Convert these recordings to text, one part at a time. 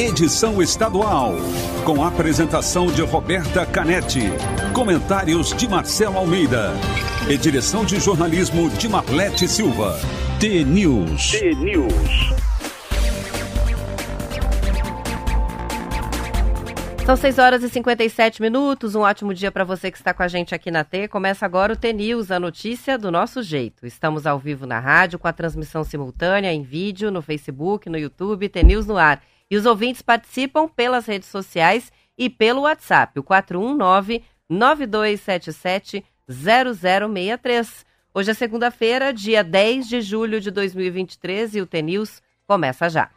edição estadual, com a apresentação de Roberta Canetti, comentários de Marcelo Almeida e direção de jornalismo de Marlete Silva. T-News. T-News. São 6 horas e 57 minutos. Um ótimo dia para você que está com a gente aqui na T. Começa agora o T-News, a notícia do nosso jeito. Estamos ao vivo na rádio com a transmissão simultânea em vídeo no Facebook, no YouTube, T-News no ar. E os ouvintes participam pelas redes sociais e pelo WhatsApp, o 419 9277 0063. Hoje é segunda-feira, dia 10 de julho de 2023 e o T-News começa já.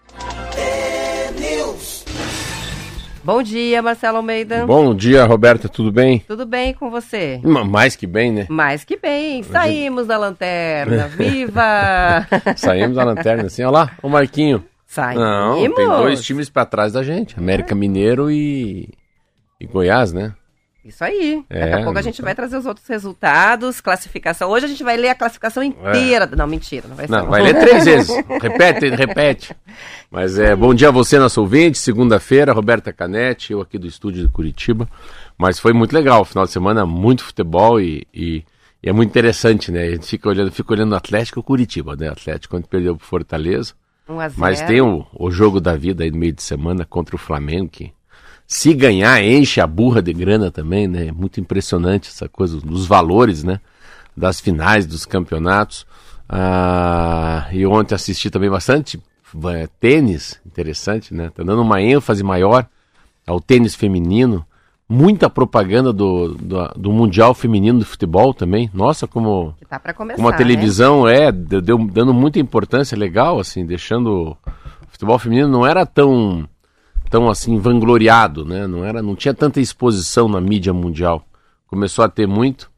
Bom dia, Marcelo Almeida. Bom dia, Roberta, tudo bem? Tudo bem com você? Mais que bem, né? Mais que bem. Saímos da lanterna. Viva! Saímos da lanterna, assim, olha lá, o Marquinho. Não, tem dois times para trás da gente, América Mineiro e, e Goiás, né? Isso aí. É, Daqui a pouco a gente vai trazer os outros resultados, classificação. Hoje a gente vai ler a classificação inteira. É. Não, mentira, não vai ser. Não, vai ler três vezes. repete, repete. Mas é bom dia a você, nosso ouvinte. Segunda-feira, Roberta Canetti, eu aqui do estúdio de Curitiba. Mas foi muito legal, final de semana, muito futebol e, e, e é muito interessante, né? A gente fica olhando, fica olhando o Atlético e Curitiba, né? Atlético quando perdeu pro Fortaleza. Um a zero. Mas tem o, o jogo da vida aí no meio de semana contra o Flamengo, que se ganhar, enche a burra de grana também, né? Muito impressionante essa coisa dos valores, né? Das finais dos campeonatos. Ah, e ontem assisti também bastante é, tênis, interessante, né? Tá dando uma ênfase maior ao tênis feminino. Muita propaganda do, do, do Mundial Feminino de Futebol também. Nossa, como, tá começar, como a né? televisão né? é, deu, dando muita importância, legal, assim, deixando o futebol feminino não era tão tão assim vangloriado, né? Não era, não tinha tanta exposição na mídia mundial. Começou a ter muito.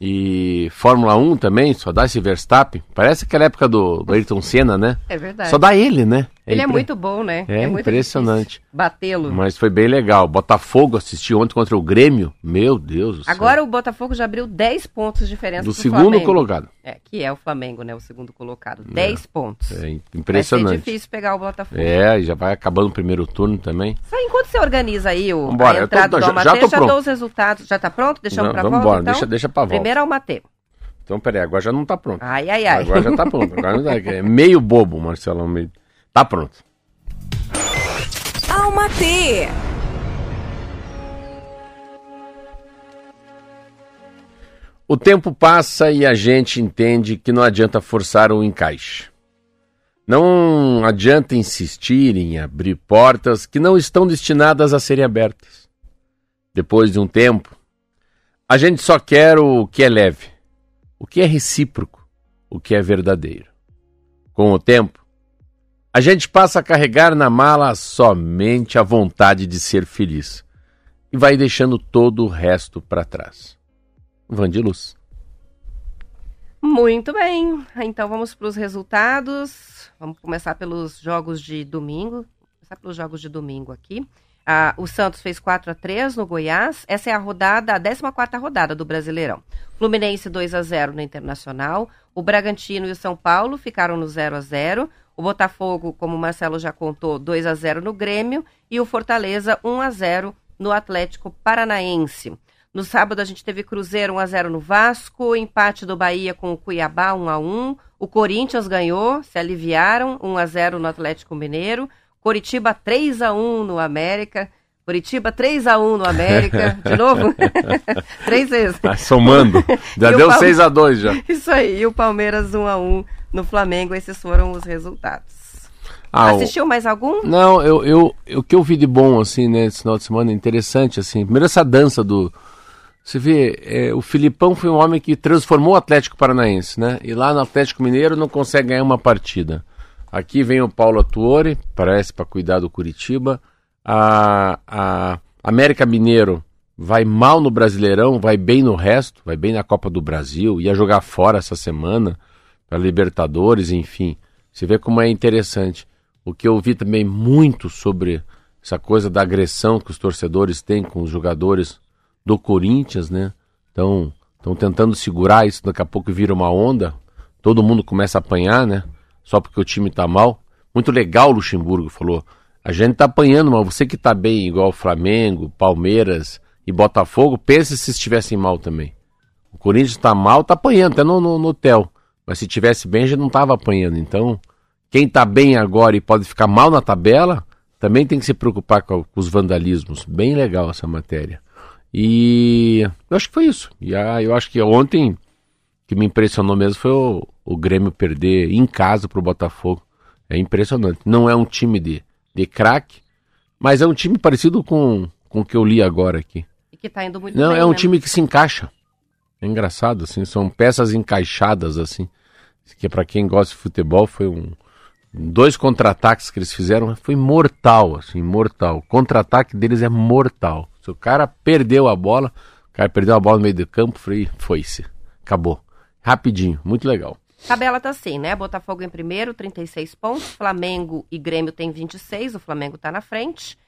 E Fórmula 1 também, só dá esse Verstappen. Parece aquela época do, do Ayrton Senna, né? É verdade. Só dá ele, né? É ele impre... é muito bom, né? É, é impressionante. Batê-lo. Mas foi bem legal. Botafogo assisti ontem contra o Grêmio. Meu Deus do céu. Agora o Botafogo já abriu 10 pontos de diferença do segundo Flamengo. colocado. É, que é o Flamengo, né? O segundo colocado. 10 é. pontos. É impressionante. Vai ser difícil pegar o Botafogo. É, já vai acabando o primeiro turno também. Só enquanto você organiza aí o, Vambora, a entrada tô, do Almatê, já, já, já dou os resultados. Já tá pronto? Deixamos pra vamos volta, embora, então? deixa, deixa pra volta. Primeiro Almatê. Então, peraí, agora já não tá pronto. Ai, ai, ai. Agora já tá pronto. Agora tá, é meio bobo, Marcelo Almeida. Tá pronto. Almatê. O tempo passa e a gente entende que não adianta forçar o encaixe. Não adianta insistir em abrir portas que não estão destinadas a serem abertas. Depois de um tempo, a gente só quer o que é leve, o que é recíproco, o que é verdadeiro. Com o tempo, a gente passa a carregar na mala somente a vontade de ser feliz e vai deixando todo o resto para trás. Vandiluz. Muito bem. Então vamos para os resultados. Vamos começar pelos jogos de domingo. Começar pelos jogos de domingo aqui. Ah, o Santos fez 4 a 3 no Goiás. Essa é a rodada, a 14 rodada do Brasileirão. Fluminense 2 a 0 no Internacional. O Bragantino e o São Paulo ficaram no 0 a 0. O Botafogo, como o Marcelo já contou, 2 a 0 no Grêmio e o Fortaleza 1 a 0 no Atlético Paranaense. No sábado a gente teve Cruzeiro 1 a 0 no Vasco, empate do Bahia com o Cuiabá 1 a 1. O Corinthians ganhou, se aliviaram 1 a 0 no Atlético Mineiro. Coritiba 3 a 1 no América. Curitiba 3 a 1 no América. De novo? Três vezes. Tá somando. Já deu 6 a 2 já. Isso aí. E o Palmeiras 1 a 1 no Flamengo. Esses foram os resultados. Ah, Assistiu mais algum? Não, eu, eu, o que eu vi de bom, assim, né, esse final de semana, interessante, assim. Primeiro essa dança do... Você vê, é, o Filipão foi um homem que transformou o Atlético Paranaense, né? E lá no Atlético Mineiro não consegue ganhar uma partida. Aqui vem o Paulo Atuori, parece para cuidar do Curitiba. A, a América Mineiro vai mal no Brasileirão, vai bem no resto, vai bem na Copa do Brasil, ia jogar fora essa semana para Libertadores, enfim. Você vê como é interessante. O que eu vi também muito sobre essa coisa da agressão que os torcedores têm com os jogadores do Corinthians, né? Então, estão tentando segurar isso, daqui a pouco vira uma onda, todo mundo começa a apanhar, né? Só porque o time tá mal. Muito legal o Luxemburgo falou. A gente tá apanhando, mas você que tá bem, igual Flamengo, Palmeiras e Botafogo, pense se estivessem mal também. O Corinthians tá mal, tá apanhando, até no, no, no hotel. Mas se tivesse bem, já não tava apanhando. Então, quem tá bem agora e pode ficar mal na tabela, também tem que se preocupar com, com os vandalismos. Bem legal essa matéria. E eu acho que foi isso. E ah, eu acho que ontem que me impressionou mesmo foi o, o Grêmio perder em casa pro Botafogo. É impressionante. Não é um time de, de craque, mas é um time parecido com, com o que eu li agora aqui. E que tá indo muito Não, bem, é um né? time que se encaixa. É engraçado, assim, são peças encaixadas, assim. Que para quem gosta de futebol foi um. Dois contra-ataques que eles fizeram foi mortal, assim, mortal. O contra-ataque deles é mortal. Se o cara perdeu a bola, o cara perdeu a bola no meio do campo, foi- foi-se. Acabou. Rapidinho, muito legal. Tabela tá assim, né? Botafogo em primeiro, 36 pontos. Flamengo e Grêmio tem 26, o Flamengo tá na frente.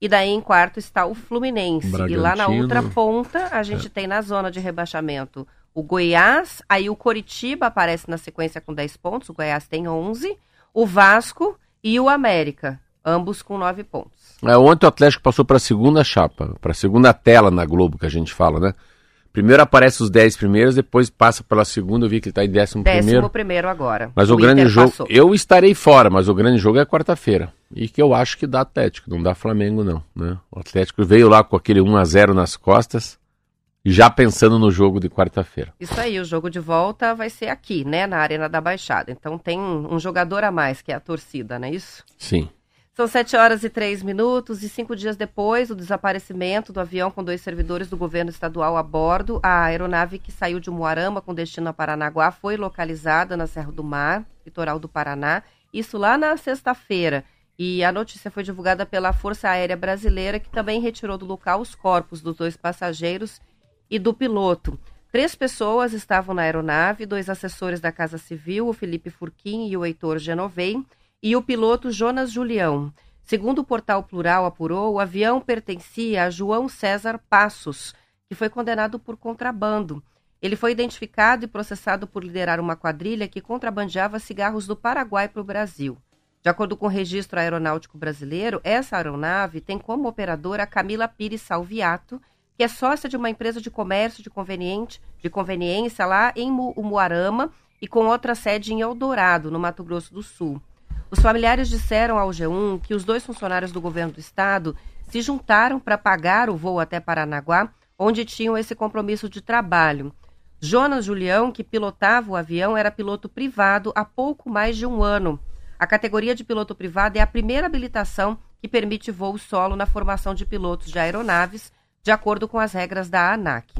E daí em quarto está o Fluminense. E lá na outra ponta, a gente tem na zona de rebaixamento o Goiás, aí o Coritiba aparece na sequência com 10 pontos, o Goiás tem 11, o Vasco e o América, ambos com 9 pontos. É, ontem o Atlético passou para a segunda chapa, para a segunda tela na Globo que a gente fala, né? Primeiro aparece os 10 primeiros, depois passa pela segunda, eu vi que ele está em décimo Décimo primeiro. primeiro agora. Mas o, grande Inter jogo, passou. eu estarei fora, mas o grande jogo é quarta-feira. E que eu acho que dá Atlético, não dá Flamengo não, né? O Atlético veio lá com aquele 1 a 0 nas costas, já pensando no jogo de quarta-feira. Isso aí, o jogo de volta vai ser aqui, né, na Arena da Baixada. Então tem um jogador a mais, que é a torcida, não é isso? Sim. São 7 horas e 3 minutos e cinco dias depois do desaparecimento do avião com dois servidores do governo estadual a bordo, a aeronave que saiu de Moarama com destino a Paranaguá foi localizada na Serra do Mar, litoral do Paraná, isso lá na sexta-feira. E a notícia foi divulgada pela Força Aérea Brasileira, que também retirou do local os corpos dos dois passageiros e do piloto. Três pessoas estavam na aeronave, dois assessores da Casa Civil, o Felipe Furquim e o Heitor Genovei, e o piloto Jonas Julião. Segundo o portal Plural apurou, o avião pertencia a João César Passos, que foi condenado por contrabando. Ele foi identificado e processado por liderar uma quadrilha que contrabandeava cigarros do Paraguai para o Brasil. De acordo com o registro aeronáutico brasileiro, essa aeronave tem como operadora a Camila Pires Salviato, que é sócia de uma empresa de comércio de, conveniente, de conveniência lá em Mu- Umuarama e com outra sede em Eldorado, no Mato Grosso do Sul. Os familiares disseram ao G1 que os dois funcionários do governo do estado se juntaram para pagar o voo até Paranaguá, onde tinham esse compromisso de trabalho. Jonas Julião, que pilotava o avião, era piloto privado há pouco mais de um ano. A categoria de piloto privado é a primeira habilitação que permite voo solo na formação de pilotos de aeronaves, de acordo com as regras da ANAC.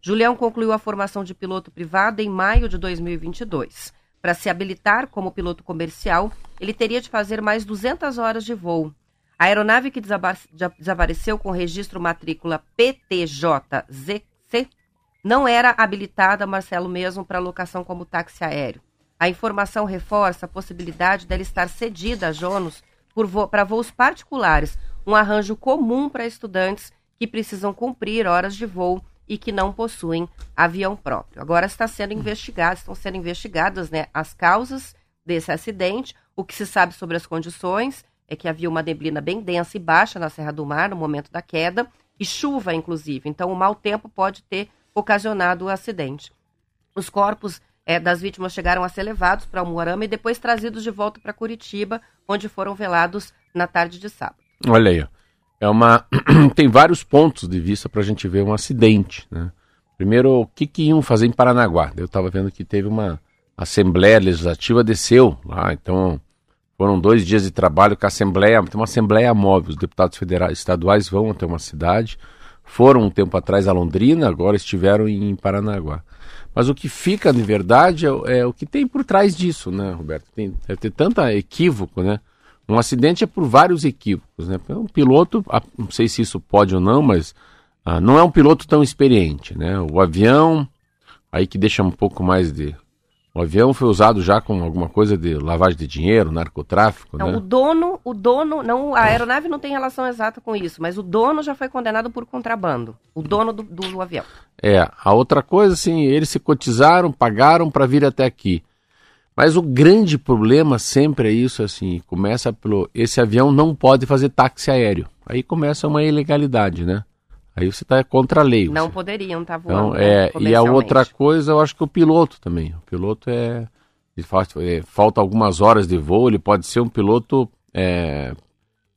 Julião concluiu a formação de piloto privado em maio de 2022. Para se habilitar como piloto comercial, ele teria de fazer mais 200 horas de voo. A aeronave que desapareceu com registro matrícula PTJZC não era habilitada, Marcelo, mesmo para locação como táxi aéreo. A informação reforça a possibilidade dela estar cedida a Jonos para voos particulares, um arranjo comum para estudantes que precisam cumprir horas de voo e que não possuem avião próprio. Agora está sendo investigado, estão sendo investigadas né, as causas desse acidente. O que se sabe sobre as condições é que havia uma neblina bem densa e baixa na Serra do Mar no momento da queda e chuva, inclusive. Então, o mau tempo pode ter ocasionado o acidente. Os corpos eh, das vítimas chegaram a ser levados para Umuarama e depois trazidos de volta para Curitiba, onde foram velados na tarde de sábado. Olha aí. É uma. Tem vários pontos de vista para a gente ver um acidente. Né? Primeiro, o que, que iam fazer em Paranaguá? Eu estava vendo que teve uma Assembleia Legislativa desceu lá, então foram dois dias de trabalho com a Assembleia, tem uma Assembleia móvel, os deputados federais estaduais vão até uma cidade, foram um tempo atrás a Londrina, agora estiveram em Paranaguá. Mas o que fica de verdade é, é o que tem por trás disso, né, Roberto? Tem, deve ter tanta equívoco, né? Um acidente é por vários equívocos, né? Um piloto, ah, não sei se isso pode ou não, mas ah, não é um piloto tão experiente, né? O avião, aí que deixa um pouco mais de... O avião foi usado já com alguma coisa de lavagem de dinheiro, narcotráfico, Não, né? o dono, o dono, não, a aeronave não tem relação exata com isso, mas o dono já foi condenado por contrabando. O dono do, do avião. É, a outra coisa, assim, eles se cotizaram, pagaram para vir até aqui. Mas o grande problema sempre é isso, assim, começa pelo. Esse avião não pode fazer táxi aéreo. Aí começa uma ilegalidade, né? Aí você está contra a lei. Não você... poderiam estar tá voando. Então, é, e a outra coisa, eu acho que o piloto também. O piloto é, é. Falta algumas horas de voo, ele pode ser um piloto é,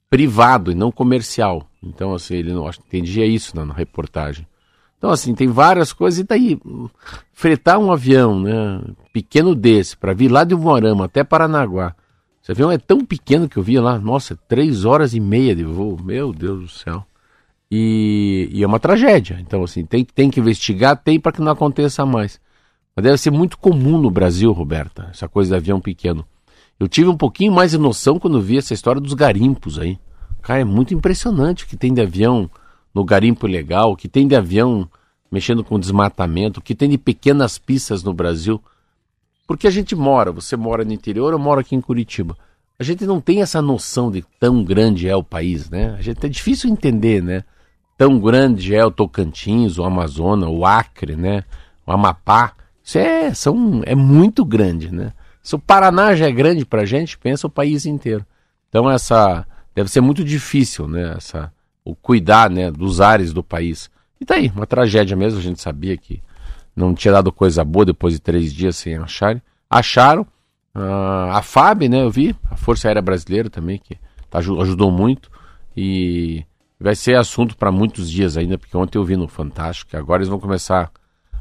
privado e não comercial. Então, assim, ele não acho, entendia isso na, na, reportagem. Então, assim, tem várias coisas. E daí, fretar um avião, né, pequeno desse, para vir lá de Moarama até Paranaguá. Esse avião é tão pequeno que eu vi lá, nossa, três horas e meia de voo. Meu Deus do céu. E, e é uma tragédia. Então, assim, tem, tem que investigar, tem para que não aconteça mais. Mas deve ser muito comum no Brasil, Roberta, essa coisa de avião pequeno. Eu tive um pouquinho mais de noção quando vi essa história dos garimpos aí. Cara, é muito impressionante o que tem de avião no garimpo ilegal, o que tem de avião mexendo com desmatamento, o que tem de pequenas pistas no Brasil. Porque a gente mora, você mora no interior, eu moro aqui em Curitiba. A gente não tem essa noção de tão grande é o país, né? A gente é difícil entender, né? Tão grande é o Tocantins, o Amazonas, o Acre, né? O Amapá. Isso é, são, é muito grande, né? Se o Paraná já é grande para a gente, pensa o país inteiro. Então essa deve ser muito difícil, né? Essa, o cuidar, né, dos ares do país. E tá aí, uma tragédia mesmo. A gente sabia que não tinha dado coisa boa depois de três dias sem acharem. Acharam. Uh, a FAB, né? Eu vi, a Força Aérea Brasileira também, que tá, ajudou muito. E vai ser assunto para muitos dias ainda, porque ontem eu vi no Fantástico que agora eles vão começar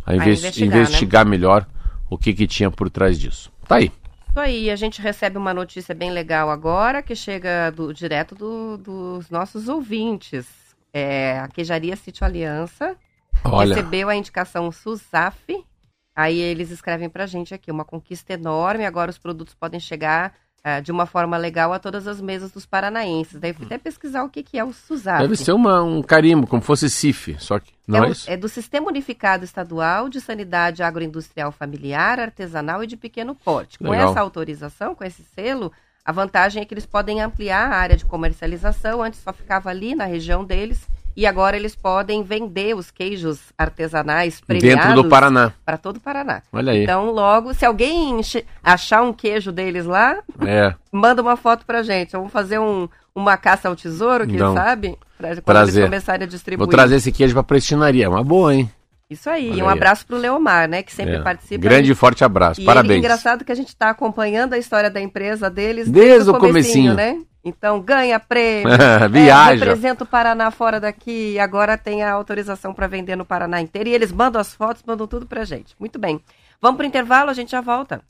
a, investi a investigar, investigar né? melhor o que, que tinha por trás disso. Tá aí. Isso aí, a gente recebe uma notícia bem legal agora, que chega do, direto do, dos nossos ouvintes. É, a Queijaria Sítio Aliança Olha. recebeu a indicação SUSAF. Aí eles escrevem pra gente aqui, uma conquista enorme, agora os produtos podem chegar é, de uma forma legal a todas as mesas dos paranaenses. Daí fui até pesquisar o que, que é o SUSAP. Deve ser uma, um carimbo, como fosse CIF, só que não é, é, é do Sistema Unificado Estadual de Sanidade Agroindustrial Familiar, Artesanal e de Pequeno Porte. Com essa autorização, com esse selo, a vantagem é que eles podem ampliar a área de comercialização. Antes só ficava ali na região deles e agora eles podem vender os queijos artesanais premiados dentro do Paraná. Para todo o Paraná. Olha aí. Então, logo, se alguém achar um queijo deles lá, é. manda uma foto pra gente. Vamos fazer um, uma caça ao tesouro, quem Não. sabe? Pra quando Prazer. eles começarem a distribuir. Vou trazer esse queijo pra prestinaria. É uma boa, hein? Isso aí, Olha um aí. abraço pro Leomar, né, que sempre é. participa. Grande e forte abraço, e parabéns. é engraçado que a gente está acompanhando a história da empresa deles desde, desde o comecinho, né? Então ganha prêmio, viaja, é, representa o Paraná fora daqui e agora tem a autorização para vender no Paraná inteiro e eles mandam as fotos, mandam tudo pra gente. Muito bem. Vamos pro intervalo, a gente já volta.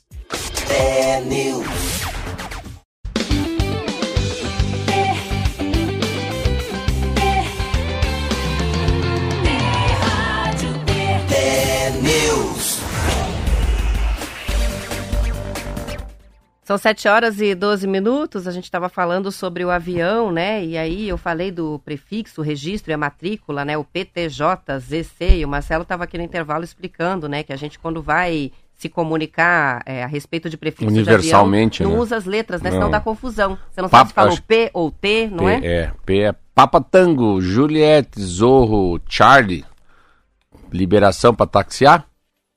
É São 7 horas e 12 minutos, a gente estava falando sobre o avião, né? E aí eu falei do prefixo, o registro e a matrícula, né? O PTJZC, e o Marcelo estava aqui no intervalo explicando, né? Que a gente quando vai se comunicar é, a respeito de prefixo Universalmente, de avião, não né? usa as letras, né? Não. Senão dá confusão. Você não Papa, sabe se falou P ou T, não P, é? É, P é Papa Tango, Juliette, Zorro, Charlie. Liberação para taxiar?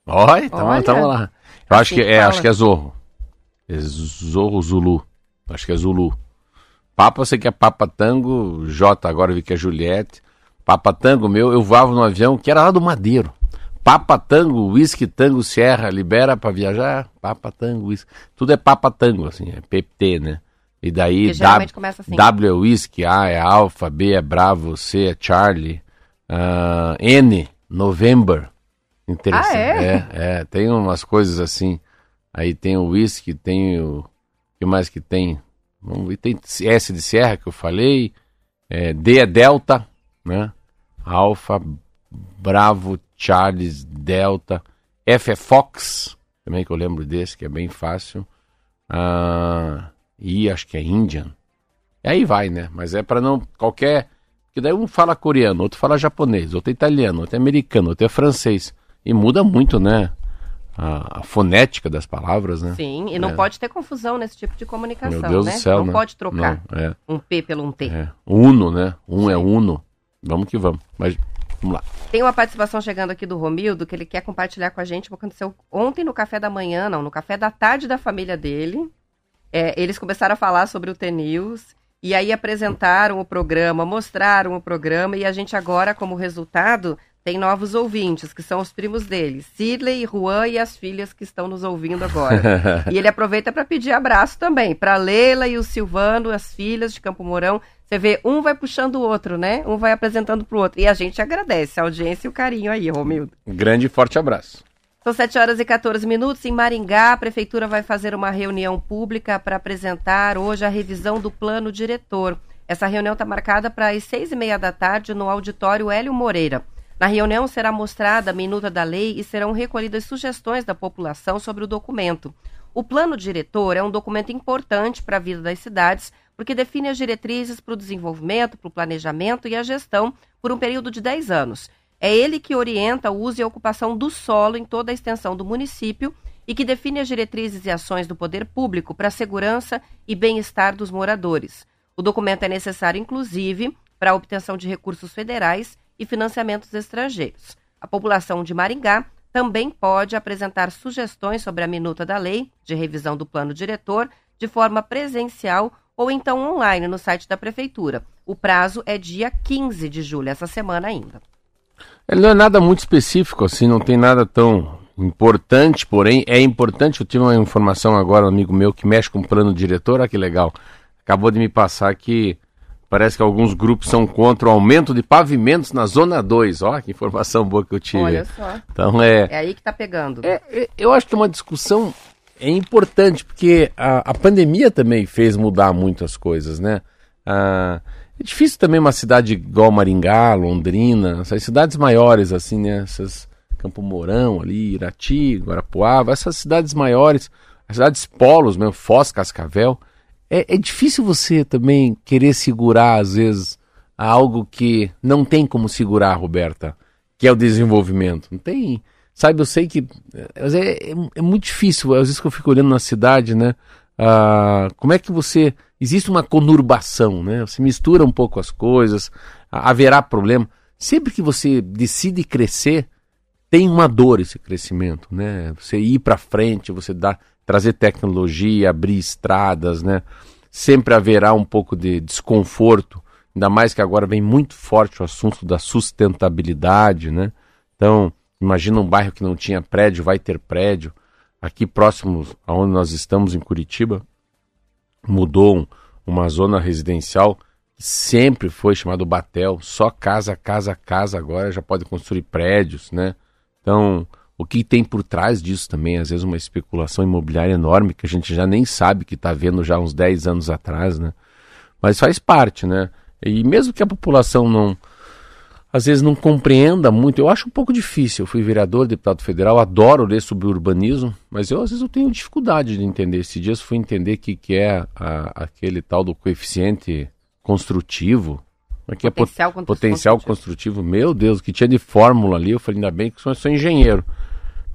Olha, tamo, lá. Eu acho que, é, acho que é Zorro. É Zorro Zulu. Acho que é Zulu. Papa, você que é Papa Tango, J, agora vi que é Juliette. Papa Tango, meu, eu voava no avião que era lá do Madeiro. Papa Tango, Whisky Tango Sierra, libera para viajar? Papa Tango, Whisky. Tudo é Papa Tango, assim, é PPT, né? E daí w, assim. w é Whisky, A é Alfa, B é Bravo, C é Charlie, uh, N, November. Interessante. Ah, é? é? É, tem umas coisas assim. Aí tem o whisky, tem o. O que mais que tem? Vamos tem S de Serra que eu falei. É, D é Delta, né? Alfa, Bravo, Charles, Delta. F é Fox, também que eu lembro desse, que é bem fácil. Ah, I acho que é Indian. E aí vai, né? Mas é para não. Qualquer. Que daí um fala coreano, outro fala japonês, outro é italiano, outro é americano, outro é francês. E muda muito, né? A, a, fonética das palavras, né? Sim, e não é. pode ter confusão nesse tipo de comunicação, Meu Deus né? Do céu, não né? pode trocar não, é. um P pelo um T. É. Uno, né? Um é Sim. é Uno. Vamos que vamos. Mas Vamos lá. Tem uma participação chegando aqui do Romildo que ele quer compartilhar com a gente o que aconteceu ontem no café da manhã, não, no café da tarde da família dele. É, eles começaram a falar sobre o T-News e aí apresentaram o programa, mostraram o programa e a gente agora, como resultado, tem novos ouvintes, que são os primos dele, Sidley, Juan e as filhas que estão nos ouvindo agora. e ele aproveita para pedir abraço também para Leila e o Silvano, as filhas de Campo Mourão. Você vê, um vai puxando o outro, né? Um vai apresentando para o outro. E a gente agradece a audiência e o carinho aí, Romildo. Grande e forte abraço. São 7 horas e 14 minutos. Em Maringá, a Prefeitura vai fazer uma reunião pública para apresentar hoje a revisão do plano diretor. Essa reunião está marcada para as seis e meia da tarde no auditório Hélio Moreira. Na reunião será mostrada a minuta da lei e serão recolhidas sugestões da população sobre o documento. O plano diretor é um documento importante para a vida das cidades, porque define as diretrizes para o desenvolvimento, para o planejamento e a gestão por um período de 10 anos. É ele que orienta o uso e a ocupação do solo em toda a extensão do município e que define as diretrizes e ações do poder público para a segurança e bem-estar dos moradores. O documento é necessário, inclusive, para a obtenção de recursos federais e financiamentos estrangeiros. A população de Maringá também pode apresentar sugestões sobre a minuta da lei de revisão do plano diretor de forma presencial ou então online no site da prefeitura. O prazo é dia 15 de julho, essa semana ainda. Ele não é nada muito específico, assim, não tem nada tão importante, porém é importante. Eu tive uma informação agora, um amigo meu que mexe com o plano diretor, olha que legal. Acabou de me passar que Parece que alguns grupos são contra o aumento de pavimentos na Zona 2. Ó, que informação boa que eu tive. Olha só. Então é. É aí que tá pegando. É, é, eu acho que é uma discussão é importante, porque a, a pandemia também fez mudar muitas coisas, né? Ah, é difícil também uma cidade igual Maringá, Londrina, essas cidades maiores, assim, né? Essas Campo Mourão ali, Irati, Guarapuava, essas cidades maiores, as cidades polos mesmo, Foz, Cascavel é, é difícil você também querer segurar, às vezes, algo que não tem como segurar, Roberta, que é o desenvolvimento. Não tem. Sabe, eu sei que. É, é, é muito difícil, às vezes que eu fico olhando na cidade, né? Ah, como é que você. Existe uma conurbação, né? Você mistura um pouco as coisas, haverá problema. Sempre que você decide crescer, tem uma dor esse crescimento, né? Você ir para frente, você dá trazer tecnologia, abrir estradas, né? Sempre haverá um pouco de desconforto, ainda mais que agora vem muito forte o assunto da sustentabilidade, né? Então, imagina um bairro que não tinha prédio, vai ter prédio. Aqui próximo aonde nós estamos em Curitiba, mudou um, uma zona residencial que sempre foi chamado Batel, só casa, casa, casa agora já pode construir prédios, né? Então, o que tem por trás disso também, às vezes uma especulação imobiliária enorme que a gente já nem sabe que está vendo já uns 10 anos atrás, né? Mas faz parte, né? E mesmo que a população não, às vezes não compreenda muito, eu acho um pouco difícil. Eu fui vereador, deputado federal, adoro ler sobre urbanismo, mas eu às vezes eu tenho dificuldade de entender. Esses dias fui entender o que, que é a, aquele tal do coeficiente construtivo, Aqui é potencial, é pot potencial construtivo. construtivo. Meu Deus, que tinha de fórmula ali. Eu falei, ainda bem que eu sou engenheiro.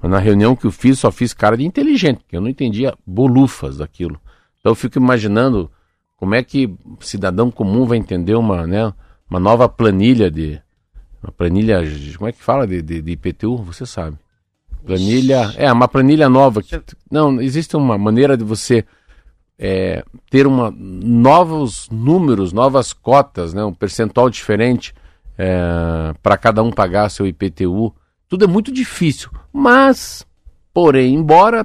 Mas na reunião que eu fiz, só fiz cara de inteligente, porque eu não entendia bolufas daquilo. Então eu fico imaginando como é que cidadão comum vai entender uma, né, uma nova planilha de. Uma planilha. Como é que fala de, de, de IPTU? Você sabe. Planilha. É, uma planilha nova. Que, não, existe uma maneira de você é, ter uma, novos números, novas cotas, né, um percentual diferente é, para cada um pagar seu IPTU. Tudo é muito difícil, mas, porém, embora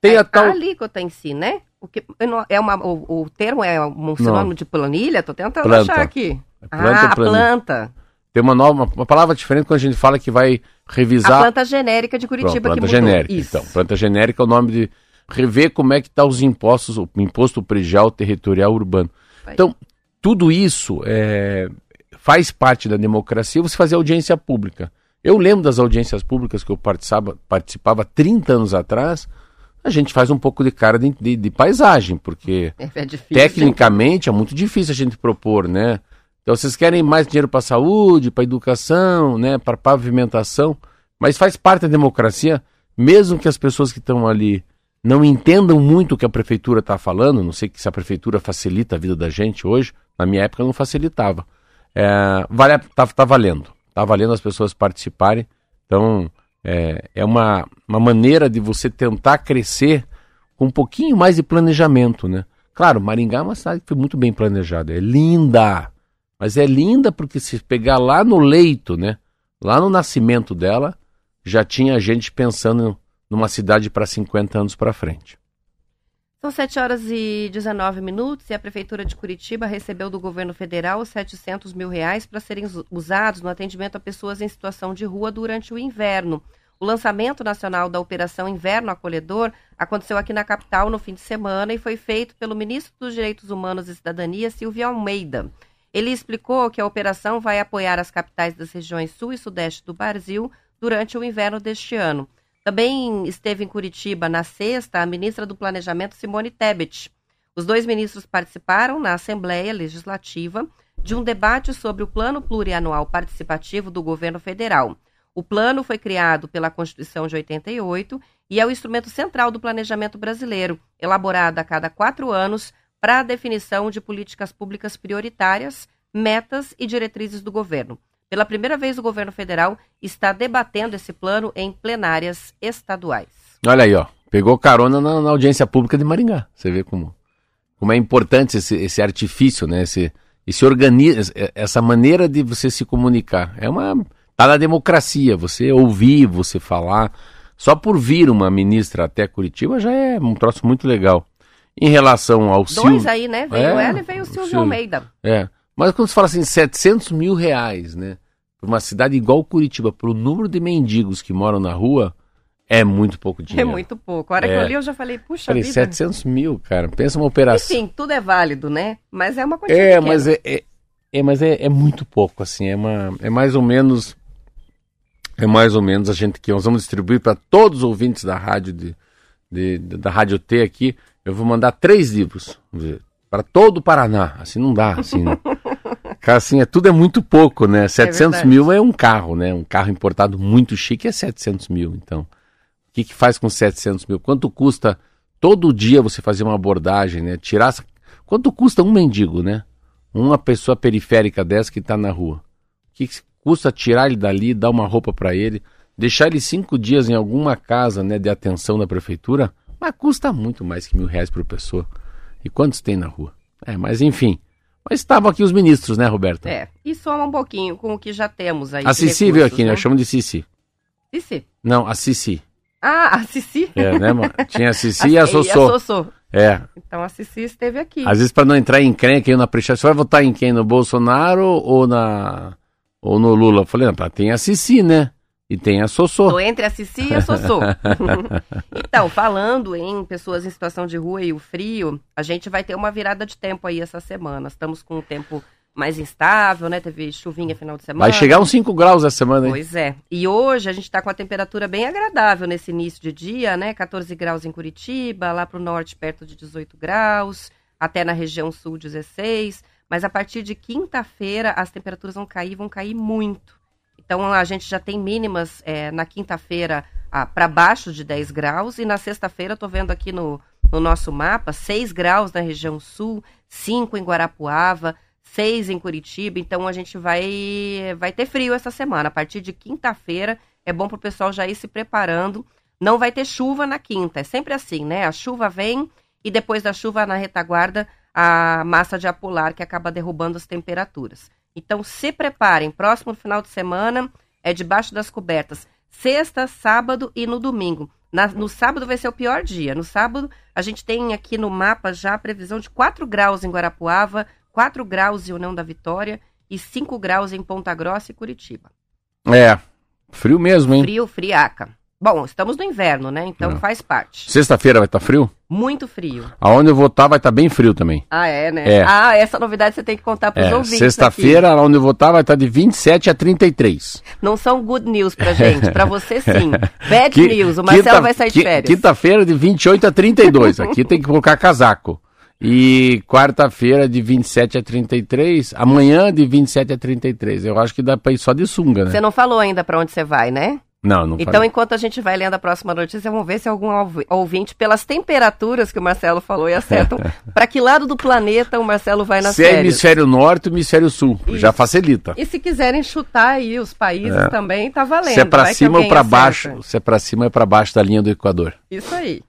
tenha é, tal. A alíquota em si, né? O, que, é uma, o, o termo é um sinônimo Não. de planilha? Tô tentando planta. achar aqui. É planta, ah, planta. Tem uma nova, uma, palavra diferente quando a gente fala que vai revisar. A planta genérica de Curitiba Pronto, planta que mudou. genérica. Isso. Então, planta genérica é o nome de rever como é que está os impostos, o imposto predial territorial urbano. Vai. Então, tudo isso é, faz parte da democracia, você fazer audiência pública. Eu lembro das audiências públicas que eu participava, participava 30 anos atrás, a gente faz um pouco de cara de, de, de paisagem, porque é, é tecnicamente é muito difícil a gente propor, né? Então vocês querem mais dinheiro para saúde, para educação, né, para pavimentação, mas faz parte da democracia, mesmo que as pessoas que estão ali não entendam muito o que a prefeitura está falando, não sei se a prefeitura facilita a vida da gente hoje, na minha época não facilitava. É, vale, tá, tá valendo. Está valendo as pessoas participarem. Então, é, é uma, uma maneira de você tentar crescer com um pouquinho mais de planejamento, né? Claro, Maringá é uma cidade que foi muito bem planejada, é linda, mas é linda porque se pegar lá no leito, né? Lá no nascimento dela, já tinha gente pensando numa cidade para 50 anos para frente. São 7 horas e 19 minutos e a Prefeitura de Curitiba recebeu do governo federal 700 mil reais para serem usados no atendimento a pessoas em situação de rua durante o inverno. O lançamento nacional da Operação Inverno Acolhedor aconteceu aqui na capital no fim de semana e foi feito pelo ministro dos Direitos Humanos e Cidadania, Silvio Almeida. Ele explicou que a operação vai apoiar as capitais das regiões sul e sudeste do Brasil durante o inverno deste ano. Também esteve em Curitiba na sexta a ministra do Planejamento, Simone Tebet. Os dois ministros participaram na Assembleia Legislativa de um debate sobre o Plano Plurianual Participativo do Governo Federal. O plano foi criado pela Constituição de 88 e é o instrumento central do planejamento brasileiro, elaborado a cada quatro anos para a definição de políticas públicas prioritárias, metas e diretrizes do governo. Pela primeira vez, o governo federal está debatendo esse plano em plenárias estaduais. Olha aí, ó. Pegou carona na, na audiência pública de Maringá. Você vê como, como é importante esse, esse artifício, né? Esse, esse organismo, essa maneira de você se comunicar. É uma. Tá na democracia, você ouvir, você falar. Só por vir uma ministra até Curitiba já é um troço muito legal. Em relação ao Silvio... Dois aí, né? Veio é, ela e veio o Silvio, Silvio Almeida. É. Mas quando você fala assim, 700 mil reais, né? Para uma cidade igual Curitiba, para o número de mendigos que moram na rua, é muito pouco dinheiro. É muito pouco. A hora é. que eu li, eu já falei, puxa falei, vida. 700 mil, cara. Pensa uma operação. Enfim, tudo é válido, né? Mas é uma coisa É, mas é, é, é, mas é, é muito pouco, assim. É, uma, é mais ou menos... É mais ou menos a gente que nós vamos distribuir para todos os ouvintes da rádio de, de, da Rádio T aqui. Eu vou mandar três livros para todo o Paraná. Assim não dá, assim. Né? Cara, assim, é, tudo é muito pouco, né? 700 é mil é um carro, né? Um carro importado muito chique é 700 mil. Então, o que, que faz com 700 mil? Quanto custa todo dia você fazer uma abordagem, né? Tirar. Quanto custa um mendigo, né? Uma pessoa periférica dessa que está na rua. O que, que custa tirar ele dali, dar uma roupa para ele, deixar ele cinco dias em alguma casa, né, de atenção da prefeitura? Mas custa muito mais que mil reais por pessoa. E quantos tem na rua? É, mas enfim. Mas estavam aqui os ministros, né, Roberto? É, e soma um pouquinho com o que já temos aí. A Cici veio aqui, né? né? Eu chamo de Cici. Cici? Não, a Cici. Ah, a Cici? É, né, mano? Tinha a Cici e a Sossô. E a Sossô. É. Então a Cici esteve aqui. Às vezes, para não entrar em crenca, eu na pressão, você vai votar em quem? No Bolsonaro ou na ou no Lula? Eu falei, não, tem a Cici, né? E tem a Sossô. Tô entre a Cici e a Sossô. então, falando em pessoas em situação de rua e o frio, a gente vai ter uma virada de tempo aí essa semana. Estamos com um tempo mais instável, né? Teve chuvinha final de semana. Vai chegar uns 5 graus essa semana, hein? Pois é. E hoje a gente está com a temperatura bem agradável nesse início de dia, né? 14 graus em Curitiba, lá para o norte perto de 18 graus, até na região sul 16. Mas a partir de quinta-feira as temperaturas vão cair, vão cair muito. Então a gente já tem mínimas é, na quinta-feira ah, para baixo de 10 graus e na sexta-feira, estou vendo aqui no, no nosso mapa, 6 graus na região sul, 5 em Guarapuava, 6 em Curitiba. Então a gente vai, vai ter frio essa semana. A partir de quinta-feira é bom para o pessoal já ir se preparando. Não vai ter chuva na quinta, é sempre assim, né? A chuva vem e depois da chuva na retaguarda a massa de apolar que acaba derrubando as temperaturas. Então se preparem, próximo final de semana é debaixo das cobertas. Sexta, sábado e no domingo. Na, no sábado vai ser o pior dia. No sábado, a gente tem aqui no mapa já a previsão de 4 graus em Guarapuava, 4 graus em União da Vitória e 5 graus em Ponta Grossa e Curitiba. É, frio mesmo, hein? Frio, friaca. Bom, estamos no inverno, né? Então Não. faz parte. Sexta-feira vai estar tá frio? Muito frio. Aonde eu vou estar tá, vai estar tá bem frio também. Ah, é, né? É. Ah, essa novidade você tem que contar para os é. ouvintes. Sexta-feira, onde eu vou estar, tá, vai estar tá de 27 a 33. Não são good news pra gente, pra você sim. Bad que, news, o Marcelo quinta, vai sair de férias. Quinta-feira de 28 a 32. Aqui tem que colocar casaco. E quarta-feira de 27 a 33, amanhã de 27 a 33. Eu acho que dá pra ir só de sunga, né? Você não falou ainda pra onde você vai, né? Não, não Então, falei. enquanto a gente vai lendo a próxima notícia, vamos ver se algum ouvinte, pelas temperaturas que o Marcelo falou e acertam, para que lado do planeta o Marcelo vai nas se férias. Se é hemisfério norte ou hemisfério sul, Isso. já facilita. E se quiserem chutar aí os países é. também, tá valendo. Se é para cima ou para baixo, se é para cima ou para baixo da linha do Equador. Isso aí.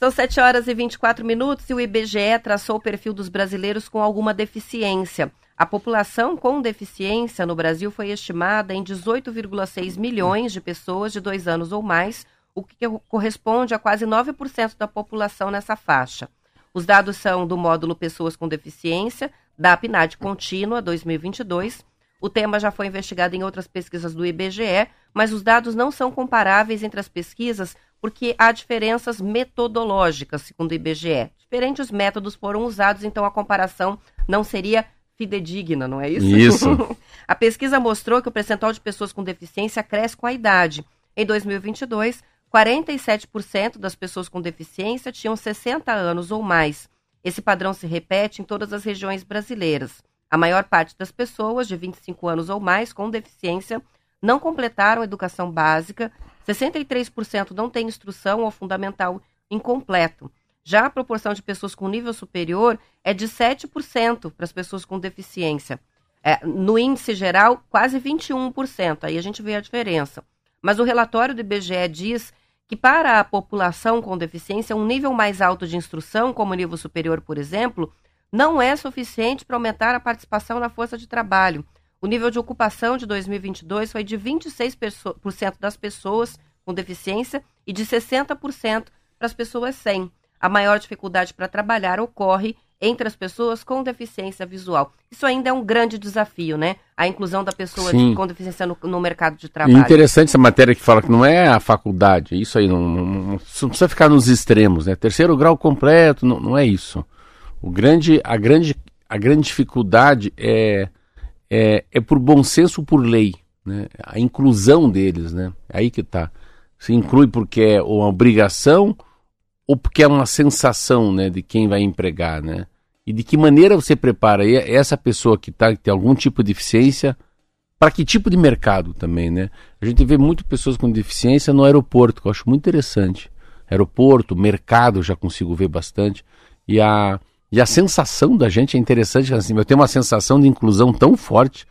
São 7 horas e 24 minutos e o IBGE traçou o perfil dos brasileiros com alguma deficiência. A população com deficiência no Brasil foi estimada em 18,6 milhões de pessoas de dois anos ou mais, o que corresponde a quase 9% da população nessa faixa. Os dados são do módulo Pessoas com Deficiência, da PNAD Contínua 2022. O tema já foi investigado em outras pesquisas do IBGE, mas os dados não são comparáveis entre as pesquisas porque há diferenças metodológicas, segundo o IBGE. Diferentes métodos foram usados, então a comparação não seria fidedigna, não é isso? Isso. a pesquisa mostrou que o percentual de pessoas com deficiência cresce com a idade. Em 2022, 47% das pessoas com deficiência tinham 60 anos ou mais. Esse padrão se repete em todas as regiões brasileiras. A maior parte das pessoas de 25 anos ou mais com deficiência não completaram a educação básica, 63% não têm instrução ou fundamental incompleto. Já a proporção de pessoas com nível superior é de 7% para as pessoas com deficiência. É, no índice geral, quase 21%. Aí a gente vê a diferença. Mas o relatório do IBGE diz que para a população com deficiência, um nível mais alto de instrução, como nível superior, por exemplo, não é suficiente para aumentar a participação na força de trabalho. O nível de ocupação de 2022 foi de 26% das pessoas com deficiência e de 60% para as pessoas sem a maior dificuldade para trabalhar ocorre entre as pessoas com deficiência visual. Isso ainda é um grande desafio, né? A inclusão da pessoa de, com deficiência no, no, mercado de trabalho. E interessante essa matéria que fala que não é a faculdade, isso aí não, não, não, não precisa ficar nos extremos, né? Terceiro grau completo, não, não é isso. O grande, a, grande, a grande dificuldade é, é, é por bom senso, por lei, né? A inclusão deles, né? É aí que está. Se inclui porque é uma obrigação ou porque é uma sensação né, de quem vai empregar, né? E de que maneira você prepara essa pessoa que, tá, que tem algum tipo de deficiência para que tipo de mercado também, né? A gente vê muito pessoas com deficiência no aeroporto, que eu acho muito interessante. Aeroporto, mercado, já consigo ver bastante. E a, e a sensação da gente é interessante, assim, eu tenho uma sensação de inclusão tão forte.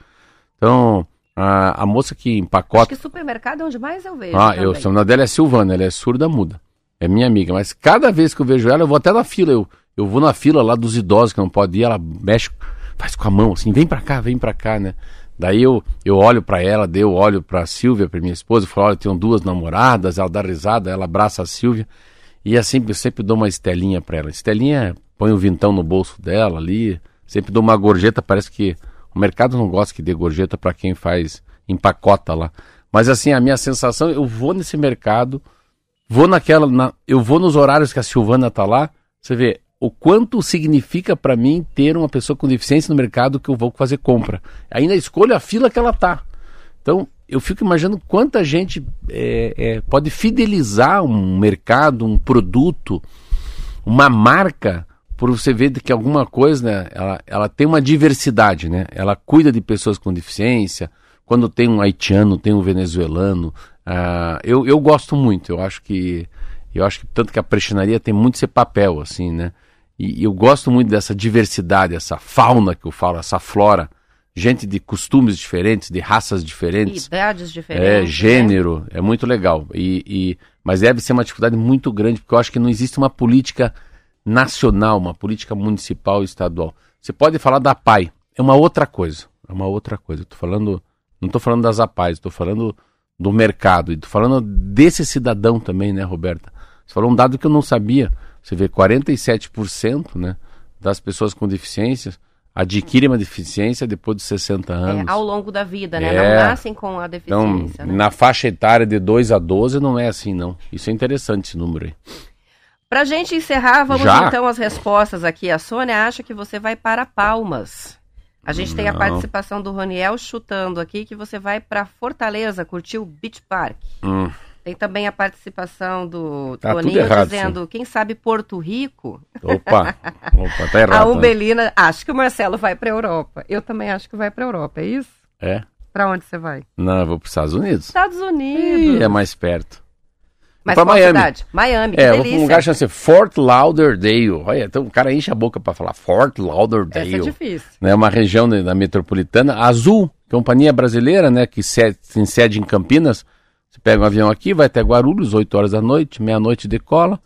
Então, a, a moça que empacota... Acho que supermercado é onde mais eu vejo Ah, também. eu, o nome dela é Silvana, ela é surda muda. É minha amiga, mas cada vez que eu vejo ela, eu vou até na fila. Eu, eu vou na fila lá dos idosos que não pode ir, ela mexe, faz com a mão assim, vem pra cá, vem pra cá, né? Daí eu, eu olho para ela, daí eu olho pra Silvia, pra minha esposa, e falo, olha, eu tenho duas namoradas, ela dá risada, ela abraça a Silvia. E assim, eu sempre dou uma estelinha pra ela. Estelinha, põe o vintão no bolso dela ali, sempre dou uma gorjeta, parece que o mercado não gosta que dê gorjeta para quem faz, empacota lá. Mas assim, a minha sensação, eu vou nesse mercado, Vou naquela, na, eu vou nos horários que a Silvana tá lá, você vê o quanto significa para mim ter uma pessoa com deficiência no mercado que eu vou fazer compra. Ainda escolho a fila que ela tá. Então, eu fico imaginando quanta gente é, é, pode fidelizar um mercado, um produto, uma marca, por você ver que alguma coisa, né, ela, ela tem uma diversidade, né? Ela cuida de pessoas com deficiência. Quando tem um haitiano, tem um venezuelano, Uh, eu, eu gosto muito, eu acho que eu acho que tanto que a prestinaria tem muito esse papel, assim, né? E, e, eu gosto muito dessa diversidade, essa fauna que eu falo, essa flora, gente de costumes diferentes, de raças diferentes, idades diferentes, é gênero, né? é muito legal. E, e, mas deve ser uma dificuldade muito grande porque eu acho que não existe uma política nacional, uma política municipal e estadual. Você pode falar da PAI, é uma outra coisa, é uma outra coisa. Eu tô falando, não estou falando das APAIs, estou falando do mercado. E falando desse cidadão também, né, Roberta? Você falou um dado que eu não sabia. Você vê 47% né, das pessoas com deficiências adquirem uma deficiência depois de 60 é, anos. É, ao longo da vida, né? É. Não nascem com a deficiência. Então, né? na faixa etária de 2 a 12 não é assim, não. Isso é interessante esse número aí. Pra gente encerrar, vamos Já? então às respostas aqui. A Sônia acha que você vai para Palmas. A gente tem a participação do Roniel chutando aqui que você vai para Fortaleza curtir o Beach Park. Hum. Tem também a participação do tá Toninho errado, dizendo, sim. quem sabe Porto Rico? Opa, opa tá errado. a Umbelina, acho que o Marcelo vai para Europa. Eu também acho que vai para Europa, é isso? É. Pra onde você vai? Não, eu vou para os Estados Unidos. Estados Unidos. Ih, é mais perto. Mas pra qual Miami. cidade? Miami, que É, delícia. um lugar chamado Fort Lauderdale. Olha, então o cara enche a boca para falar Fort Lauderdale. Essa é difícil. né, uma região da da metropolitana. Azul, companhia brasileira, né, que se- tem sede em Campinas. Você pega um avião aqui, vai até Guarulhos, 8 horas da noite, meia-noite decola.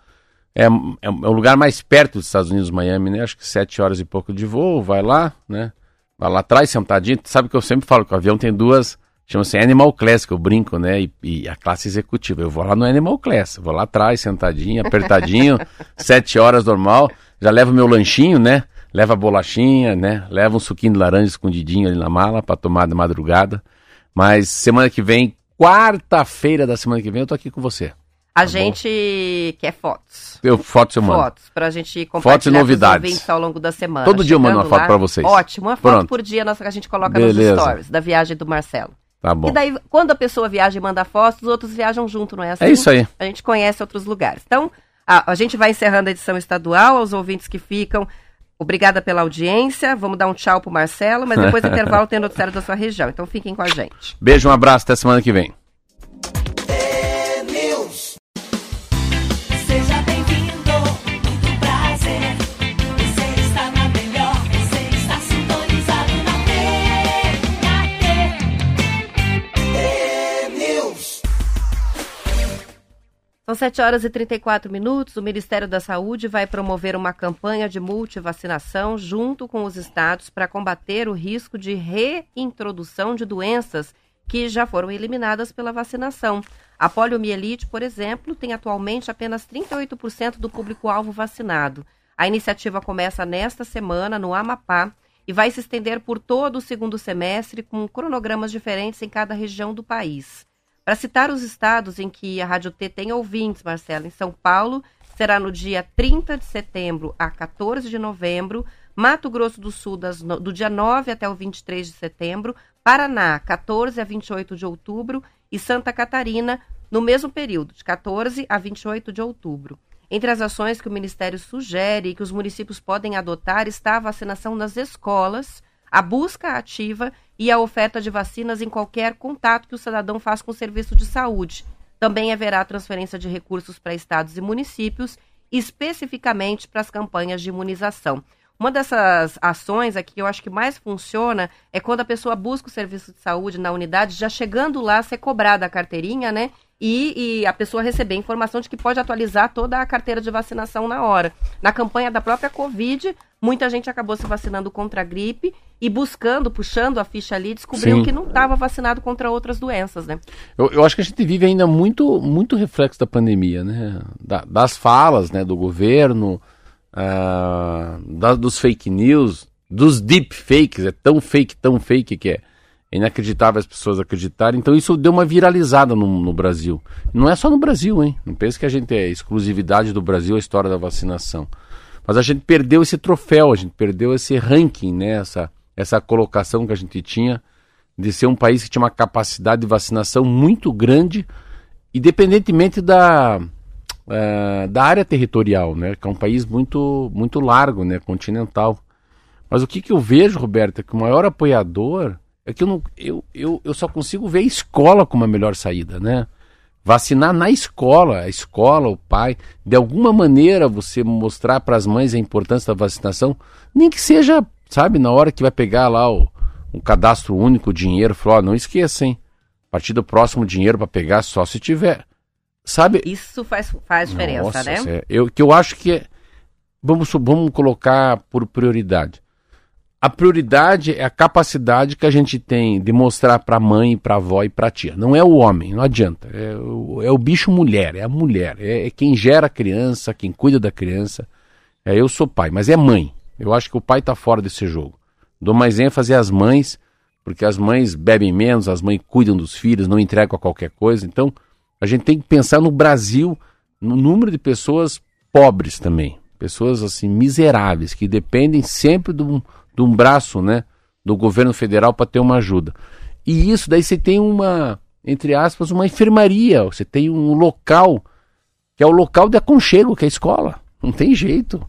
É, é, é o lugar mais perto dos Estados Unidos, Miami, né? Acho que 7 horas e pouco de voo, vai lá, né? Vai lá atrás, sentadinho. Sabe que eu sempre falo que o avião tem duas, chama-se Animal Class, que eu brinco, né? E, e a classe executiva. Eu vou lá no Animal Class, vou lá atrás, sentadinho, apertadinho, 7 horas normal. Já levo meu lanchinho, né? Leva a bolachinha, né? Leva um suquinho de laranja escondidinho ali na mala para tomar de madrugada. Mas semana que vem, quarta-feira da semana que vem, eu tô aqui com você. A Tá bom. gente quer fotos. Eu foto eu mando. Fotos, pra gente compartilhar Fotos e novidades. ao longo da semana. Todo dia eu mando uma Chegando foto lá, pra vocês. Ótimo, uma foto Pronto. por dia nossa, que a gente coloca Beleza. nos stories da viagem do Marcelo. Tá bom. E daí, quando a pessoa viaja e manda fotos, os outros viajam junto, não é assim? É isso aí. A gente conhece outros lugares. Então, a, a gente vai encerrando a edição estadual, aos ouvintes que ficam. Obrigada pela audiência. Vamos dar um tchau pro Marcelo, mas depois do intervalo tem noticiário da sua região. Então fiquem com a gente. Beijo, um abraço, até semana que vem. São 7 horas e 34 minutos. O Ministério da Saúde vai promover uma campanha de multivacinação junto com os estados para combater o risco de reintrodução de doenças que já foram eliminadas pela vacinação. A poliomielite, por exemplo, tem atualmente apenas 38% do público-alvo vacinado. A iniciativa começa nesta semana no Amapá e vai se estender por todo o segundo semestre com cronogramas diferentes em cada região do país. Para citar os estados em que a Rádio T tem ouvintes, Marcelo, em São Paulo será no dia 30 de setembro a 14 de novembro, Mato Grosso do Sul das do dia 9 até o 23 de setembro, Paraná 14 a 28 de outubro e Santa Catarina no mesmo período, de 14 a 28 de outubro. Entre as ações que o Ministério sugere e que os municípios podem adotar está a vacinação nas escolas, a busca ativa e a oferta de vacinas em qualquer contato que o cidadão faz com o serviço de saúde. Também haverá transferência de recursos para estados e municípios, especificamente para as campanhas de imunização. Uma dessas ações aqui que eu acho que mais funciona é quando a pessoa busca o serviço de saúde na unidade, já chegando lá, ser cobrada a carteirinha, né? E, e a pessoa receber informação de que pode atualizar toda a carteira de vacinação na hora. Na campanha da própria Covid, muita gente acabou se vacinando contra a gripe e buscando, puxando a ficha ali, descobriu Sim. que não estava vacinado contra outras doenças, né? Eu, eu acho que a gente vive ainda muito, muito reflexo da pandemia, né? Da- das falas né, do governo, ah, da- dos fake news, dos deep fakes, é tão fake, tão fake que é inacreditável as pessoas acreditarem. Então isso deu uma viralizada no, no Brasil. Não é só no Brasil, hein? Não pense que a gente é exclusividade do Brasil a história da vacinação. Mas a gente perdeu esse troféu, a gente perdeu esse ranking, né? essa, essa colocação que a gente tinha de ser um país que tinha uma capacidade de vacinação muito grande, independentemente da, eh, da área territorial, né? Que é um país muito, muito largo, né? Continental. Mas o que, que eu vejo, Roberto, é que o maior apoiador é que eu, não, eu, eu, eu só consigo ver a escola como a melhor saída, né? Vacinar na escola, a escola, o pai, de alguma maneira você mostrar para as mães a importância da vacinação, nem que seja, sabe, na hora que vai pegar lá o, o cadastro único, o dinheiro, falar, ó, não esqueça, hein? A partir do próximo dinheiro para pegar só se tiver. Sabe? Isso faz, faz diferença, Nossa, né? sé- Eu, que eu acho que é, vamos, vamos colocar por prioridade. A prioridade é a capacidade que a gente tem de mostrar para a mãe, para a avó e para a tia. Não é o homem, não adianta. É o, é o bicho mulher, é a mulher. É, é quem gera a criança, quem cuida da criança. É, eu sou pai, mas é mãe. Eu acho que o pai está fora desse jogo. Dou mais ênfase às mães, porque as mães bebem menos, as mães cuidam dos filhos, não entregam a qualquer coisa. Então, a gente tem que pensar no Brasil, no número de pessoas pobres também. Pessoas assim, miseráveis, que dependem sempre de um, de um braço né, do governo federal para ter uma ajuda. E isso daí você tem uma, entre aspas, uma enfermaria, você tem um local, que é o local de aconchego, que é a escola. Não tem jeito.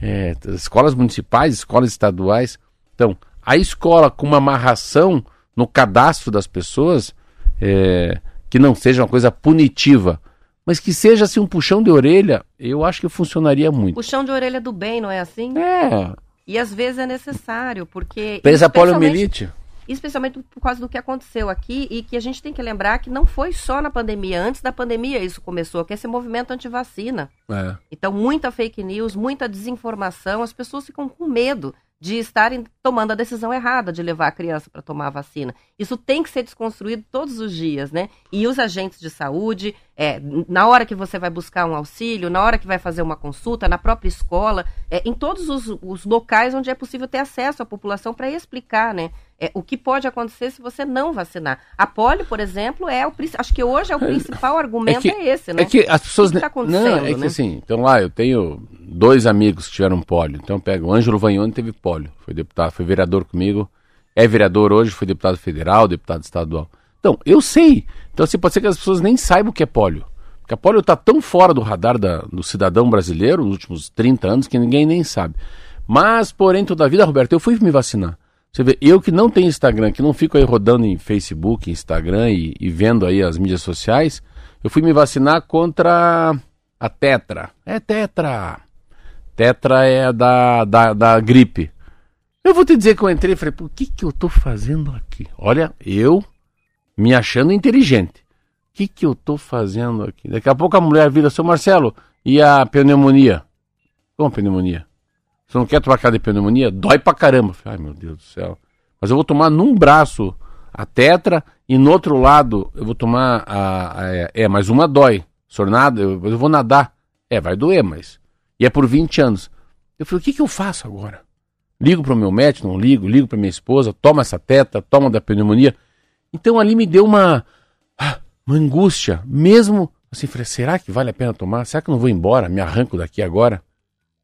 É, escolas municipais, escolas estaduais. Então, a escola com uma amarração no cadastro das pessoas é, que não seja uma coisa punitiva, mas que seja assim um puxão de orelha, eu acho que funcionaria muito. Puxão de orelha do bem, não é assim? É, E às vezes é necessário, porque. pensa a especialmente- poliomielite. especialmente por causa do que aconteceu aqui e que a gente tem que lembrar que não foi só na pandemia, antes da pandemia isso começou, que é esse movimento antivacina. É. Então, muita fake news, muita desinformação, as pessoas ficam com medo de estarem tomando a decisão errada de levar a criança para tomar a vacina. Isso tem que ser desconstruído todos os dias, né? E os agentes de saúde, é, na hora que você vai buscar um auxílio, na hora que vai fazer uma consulta, na própria escola, é, em todos os, os locais onde é possível ter acesso à população para explicar, né? É, o que pode acontecer se você não vacinar. A polio, por exemplo, é o acho que hoje é o principal argumento é, esse, né? É que as pessoas. O que que tá acontecendo, não, é que né? assim, então lá eu tenho dois amigos que tiveram pólio. Então eu pego o Ângelo Vagnoni teve pólio. Foi deputado, foi vereador comigo. É vereador hoje, foi deputado federal, deputado estadual. Então, eu sei. Então, assim, pode ser que as pessoas nem saibam o que é pólio. Porque a pólio está tão fora do radar da- do cidadão brasileiro nos últimos 30 anos que ninguém nem sabe. Mas, porém, toda a vida, Roberto, eu fui me vacinar. Você vê, eu que não tenho Instagram, que não fico aí rodando em Facebook, Instagram e, e vendo aí as mídias sociais, eu fui me vacinar contra a Tetra. É Tetra. Tetra é da, da, da gripe. Eu vou te dizer que eu entrei e falei, por que, que eu tô fazendo aqui? Olha, eu me achando inteligente. O que, que eu tô fazendo aqui? Daqui a pouco a mulher vira, seu Marcelo, e a pneumonia? Como pneumonia? Você não quer tomar cada de pneumonia? Dói pra caramba. Ai, meu Deus do céu. Mas eu vou tomar num braço a tetra e no outro lado eu vou tomar a. a- é, é, uma dói. Sornada, eu, eu vou nadar. É, vai doer, mas. E é por 20 anos. Eu falei, o que, que eu faço agora? Ligo pro meu médico, não ligo, ligo pra minha esposa, toma essa tetra, toma da pneumonia. Então ali me deu uma, ah, uma angústia, mesmo assim, falei, será que vale a pena tomar? Será que eu não vou embora? Me arranco daqui agora?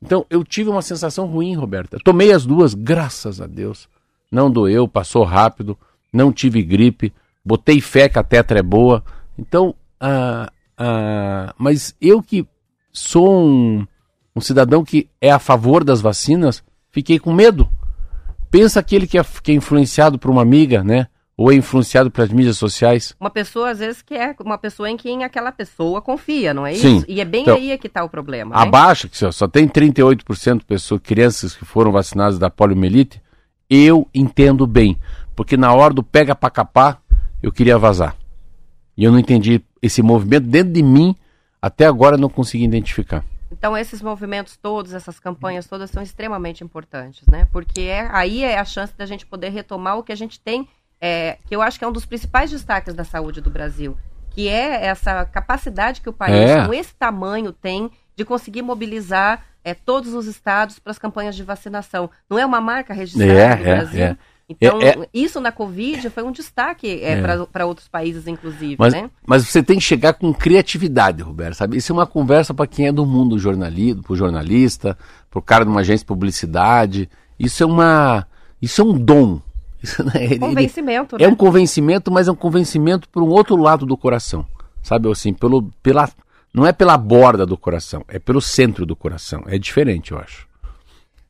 Então eu tive uma sensação ruim, Roberta. Tomei as duas, graças a Deus. Não doeu, passou rápido, não tive gripe, botei fé que a tetra é boa. Então, ah, ah, mas eu que sou um, um cidadão que é a favor das vacinas, fiquei com medo. Pensa aquele que é, que é influenciado por uma amiga, né? Ou é influenciado pelas mídias sociais. Uma pessoa, às vezes, que é uma pessoa em quem aquela pessoa confia, não é Sim. isso? E é bem Então, aí que está o problema. né? Abaixa, que só, só tem 38% de pessoas, crianças que foram vacinadas da poliomielite, eu entendo bem. Porque na hora do pega pra capar, eu queria vazar. E eu não entendi esse movimento dentro de mim, até agora eu não consegui identificar. Então, esses movimentos todos, essas campanhas todas são extremamente importantes, né? Porque é, aí é a chance da gente poder retomar o que a gente tem, é, que eu acho que é um dos principais destaques da saúde do Brasil, que é essa capacidade que o país, É. com esse tamanho, tem de conseguir mobilizar é, todos os estados para as campanhas de vacinação. Não é uma marca registrada É, do é, Brasil? é. Então, É, é. isso na Covid foi um destaque é, É. para outros países, inclusive, Mas, né? mas você tem que chegar com criatividade, Roberto, sabe? Isso é uma conversa para quem é do mundo jornalismo, pro jornalista, pro cara de uma agência de publicidade. Isso é uma, isso é um dom. Isso, né? Ele- ele- Convencimento, É né? um convencimento, mas é um convencimento por um outro lado do coração. Sabe assim, pelo, pela, não é pela borda do coração, é pelo centro do coração. É diferente, eu acho.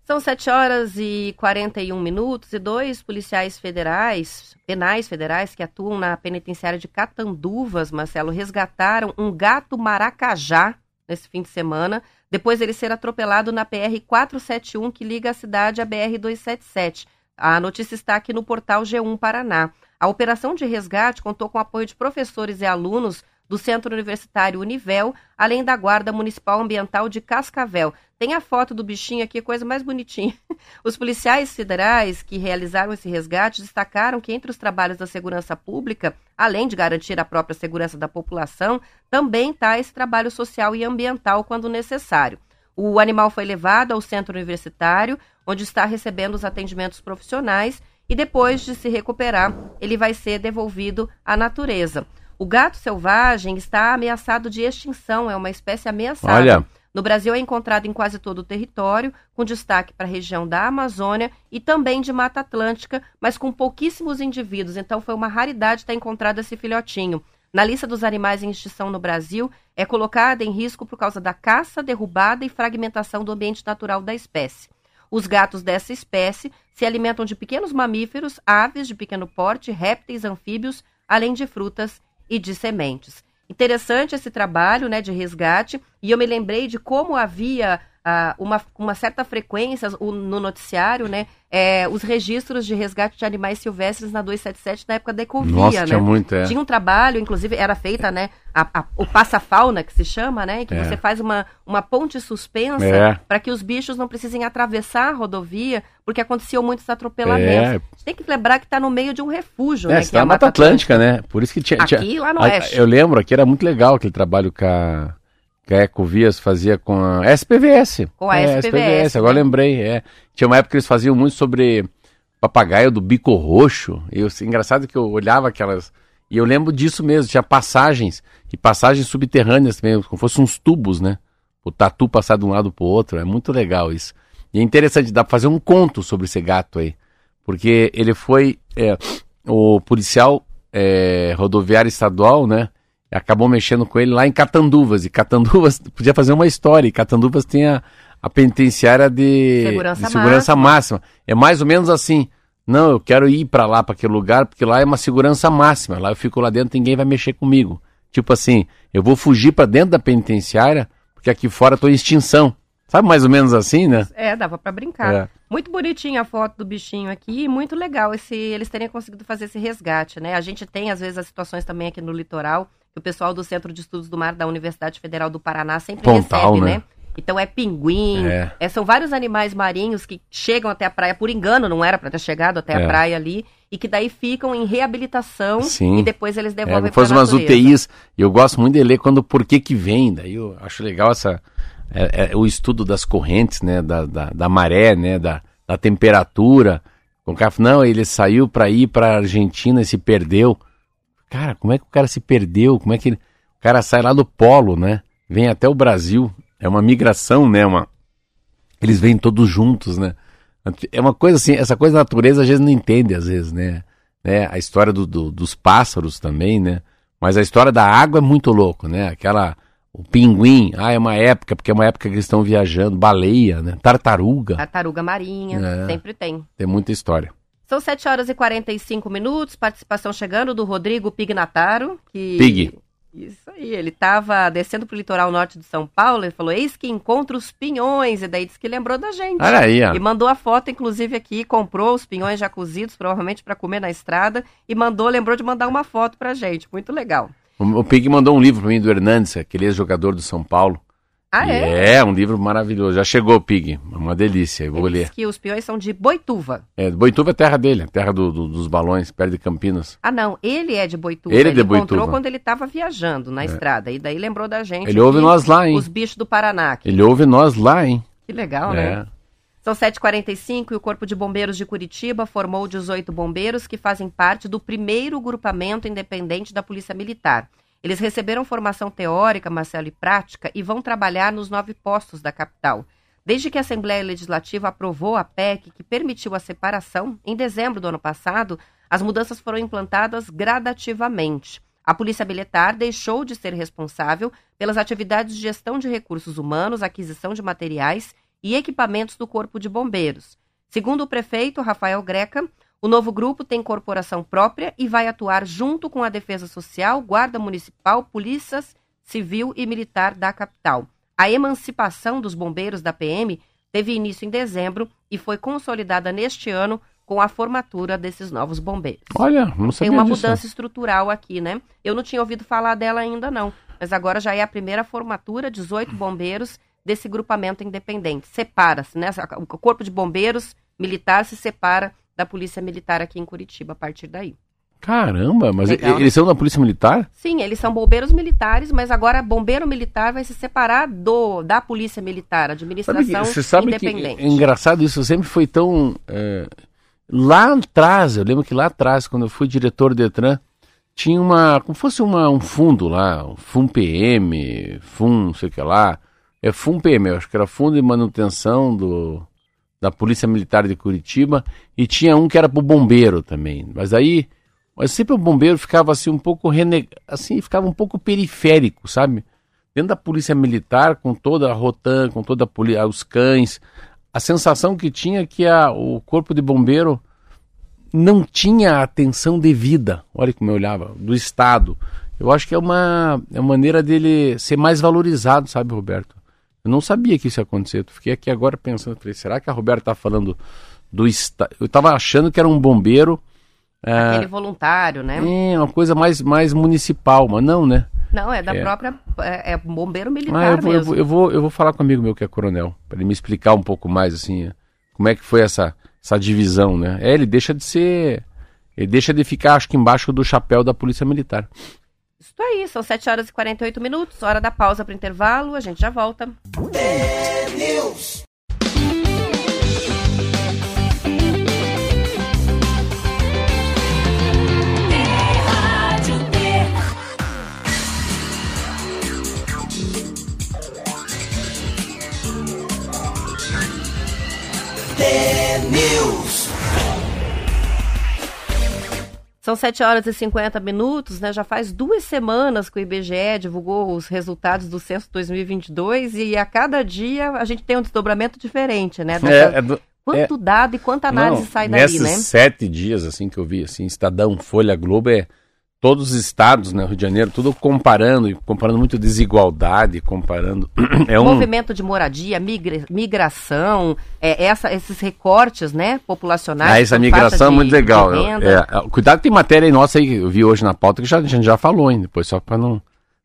São 7 horas e 41 minutos e dois policiais federais, penais federais, que atuam na penitenciária de Catanduvas, Marcelo, resgataram um gato maracajá nesse fim de semana, depois dele ser atropelado na PR-471, que liga a cidade à BR-277. A notícia está aqui no portal G1 Paraná. A operação de resgate contou com o apoio de professores e alunos do Centro Universitário Univel, além da Guarda Municipal Ambiental de Cascavel. Tem a foto do bichinho aqui, coisa mais bonitinha. Os policiais federais que realizaram esse resgate destacaram que entre os trabalhos da segurança pública, além de garantir a própria segurança da população, também está esse trabalho social e ambiental quando necessário. O animal foi levado ao centro universitário, onde está recebendo os atendimentos profissionais e depois de se recuperar, ele vai ser devolvido à natureza. O gato selvagem está ameaçado de extinção, é uma espécie ameaçada. Olha. No Brasil é encontrado em quase todo o território, com destaque para a região da Amazônia e também de Mata Atlântica, mas com pouquíssimos indivíduos. Então foi uma raridade estar encontrado esse filhotinho. Na lista dos animais em extinção no Brasil, é colocada em risco por causa da caça, derrubada e fragmentação do ambiente natural da espécie. Os gatos dessa espécie se alimentam de pequenos mamíferos, aves de pequeno porte, répteis, anfíbios, além de frutas e de sementes. Interessante esse trabalho né, de resgate, e eu me lembrei de como havia ah, uma, uma certa frequência o- no noticiário, né? é, os registros de resgate de animais silvestres na 277 na época da Ecovia, Nossa, né? tinha muito, é. Tinha um trabalho, inclusive era feita, né, a, a- o passa-fauna, que se chama, né, que É. você faz uma, uma ponte suspensa É. para que os bichos não precisem atravessar a rodovia, porque aconteciam muitos atropelamentos. É. A gente tem que lembrar que está no meio de um refúgio, É, né, que é a na Mata Atlântica, né? Por isso que tinha. Aqui tinha- lá no a- oeste. Eu lembro aqui era muito legal aquele trabalho que a, que a Ecovias fazia com a SPVS. Com a É, SPVS, agora né? lembrei. É. Tinha uma época que eles faziam muito sobre papagaio do bico roxo. E eu, engraçado que eu olhava aquelas. E eu lembro disso mesmo, tinha passagens, e passagens subterrâneas também, como fossem uns tubos, né? O tatu passar de um lado pro outro, é muito legal isso. E é interessante, dá pra fazer um conto sobre esse gato aí. Porque ele foi. é, o policial é, rodoviário estadual, né? Acabou mexendo com ele lá em Catanduvas. E Catanduvas podia fazer uma história. E Catanduvas tem a, a penitenciária de Segurança de segurança máxima. É mais ou menos assim. Não, eu quero ir pra lá, pra aquele lugar, porque lá é uma segurança máxima. Lá eu fico lá dentro, ninguém vai mexer comigo. Tipo assim, eu vou fugir pra dentro da penitenciária, porque aqui fora eu tô em extinção. Sabe mais ou menos assim, né? É, dava para brincar. É. Muito bonitinha a foto do bichinho aqui e muito legal esse, eles terem conseguido fazer esse resgate, né? A gente tem, às vezes, as situações também aqui no litoral, o pessoal do Centro de Estudos do Mar da Universidade Federal do Paraná sempre Pontal, recebe, né? né? Então é pinguim, É. é, são vários animais marinhos que chegam até a praia por engano, não era para ter chegado até É. a praia ali, e que daí ficam em reabilitação Sim. e depois eles É, devolvem como para fosse umas UTIs. E eu gosto muito de ler quando por que que vem. Daí eu acho legal essa, é, é, o estudo das correntes, né? Da, da, da maré, né? Da, da temperatura. O cara não, ele saiu para ir para Argentina e se perdeu. Cara, como é que o cara se perdeu? Como é que ele... o cara sai lá do polo, né? Vem até o Brasil. É uma migração, né? Uma... Eles vêm todos juntos, né? É uma coisa assim, essa coisa da natureza a gente não entende às vezes, né? né? A história do, do- dos pássaros também, né? Mas a história da água é muito louco, né? Aquela, o pinguim, ah, é uma época, porque é uma época que eles estão viajando, baleia, né? Tartaruga, Tartaruga marinha, É. sempre tem. tem muita história. São 7 horas e 45 minutos, participação chegando do Rodrigo Pignataro, que... Pig. Isso aí, ele estava descendo pro litoral norte de São Paulo, ele falou, eis que encontra os pinhões, e daí disse que lembrou da gente. Olha aí, ó. E mandou a foto, inclusive, aqui, comprou os pinhões já cozidos, provavelmente para comer na estrada, e mandou, lembrou de mandar uma foto pra gente, muito legal. O, o Pig mandou um livro para mim do Hernandes, aquele ex-jogador do São Paulo. Ah, é? É, um livro maravilhoso. Já chegou Pig, uma delícia, eu vou Ele ler. que os pinhões são de Boituva. É, Boituva é terra dele, terra do- do- dos balões, perto de Campinas. Ah, não, ele é de Boituva. Ele é de encontrou Boituva. É. quando ele estava viajando na estrada, e daí lembrou da gente. Ele ouve nós lá, hein? Os bichos do Paraná. aqui. Ele ouve nós lá, hein? Que legal, né? É. São 7h45 e o Corpo de Bombeiros de Curitiba formou 18 bombeiros que fazem parte do primeiro grupamento independente da Polícia Militar. Eles receberam formação teórica, Marcelo, e prática e vão trabalhar nos nove postos da capital. Desde que a Assembleia Legislativa aprovou a PEC que permitiu a separação, em dezembro do ano passado, as mudanças foram implantadas gradativamente. A Polícia Militar deixou de ser responsável pelas atividades de gestão de recursos humanos, aquisição de materiais e equipamentos do Corpo de Bombeiros. Segundo o prefeito Rafael Greca, o novo grupo tem corporação própria e vai atuar junto com a Defesa Social, Guarda Municipal, Polícias Civil e Militar da capital. A emancipação dos bombeiros da PM teve início em dezembro e foi consolidada neste ano com a formatura desses novos bombeiros. Olha, não Tem sabia uma disso. mudança estrutural aqui, né? Eu não tinha ouvido falar dela ainda, não. Mas agora já é a primeira formatura, 18 bombeiros desse grupamento independente. Separa-se, né? O Corpo de Bombeiros Militar se separa da Polícia Militar aqui em Curitiba a partir daí. Caramba, mas Legal, eles são da Polícia Militar? Sim, eles são bombeiros militares, mas agora bombeiro militar vai se separar do da Polícia Militar, Sabe administração que, você sabe que independente. é engraçado isso, sempre foi tão. é, lá atrás, eu lembro que lá atrás, quando eu fui diretor do Detran, tinha uma. como fosse uma, um fundo lá, um FUM-PM, FUM, não sei o que lá. É FUM-PM, eu acho que era Fundo de Manutenção do, da Polícia Militar de Curitiba, e tinha um que era pro bombeiro também. Mas aí. Mas sempre o bombeiro ficava assim um pouco rene... assim, ficava um pouco periférico, sabe? Dentro da polícia militar, com toda a Rotan, com toda a poli... os cães, a sensação que tinha é que a, o corpo de bombeiro não tinha a atenção devida, olha como eu olhava, do Estado. Eu acho que é uma, é uma maneira dele ser mais valorizado, sabe, Roberto? Eu não sabia que isso ia acontecer. Eu fiquei aqui agora pensando, falei, será que a Roberta está falando do Estado? Eu estava achando que era um bombeiro. Aquele voluntário, né? É, uma coisa mais, mais municipal, mas não, né? Não, é da É. própria. É, é bombeiro Ah, militar eu, vou, eu, mesmo. vou, eu, vou, eu vou falar com um amigo meu que é coronel, para ele me explicar um pouco mais, assim, como é que foi essa, essa divisão, né? É, ele deixa de ser. Ele deixa de ficar, acho que embaixo do chapéu da Polícia Militar. Isso aí, são 7 horas e 48 minutos, hora da pausa para intervalo, a gente já volta. News. Rádio T. News. São 7 horas e 50 minutos, né? Já faz duas semanas que o IBGE divulgou os resultados do censo 2022 e a cada dia a gente tem um desdobramento diferente, né? Dessa- do- Quanto dado e quanta análise Não, sai nesses né? sete dias, assim, que eu vi, assim, Estadão, Folha, Globo, é todos os estados, né, Rio de Janeiro, tudo comparando, e comparando muito desigualdade, comparando... é um... Movimento de moradia, migra- migração, é, essa- esses recortes, né, populacionais. Ah, essa por migração é muito legal. renda. é, cuidado, tem matéria aí nossa aí, que eu vi hoje na pauta, que já, a gente já falou, hein, depois, só pra não...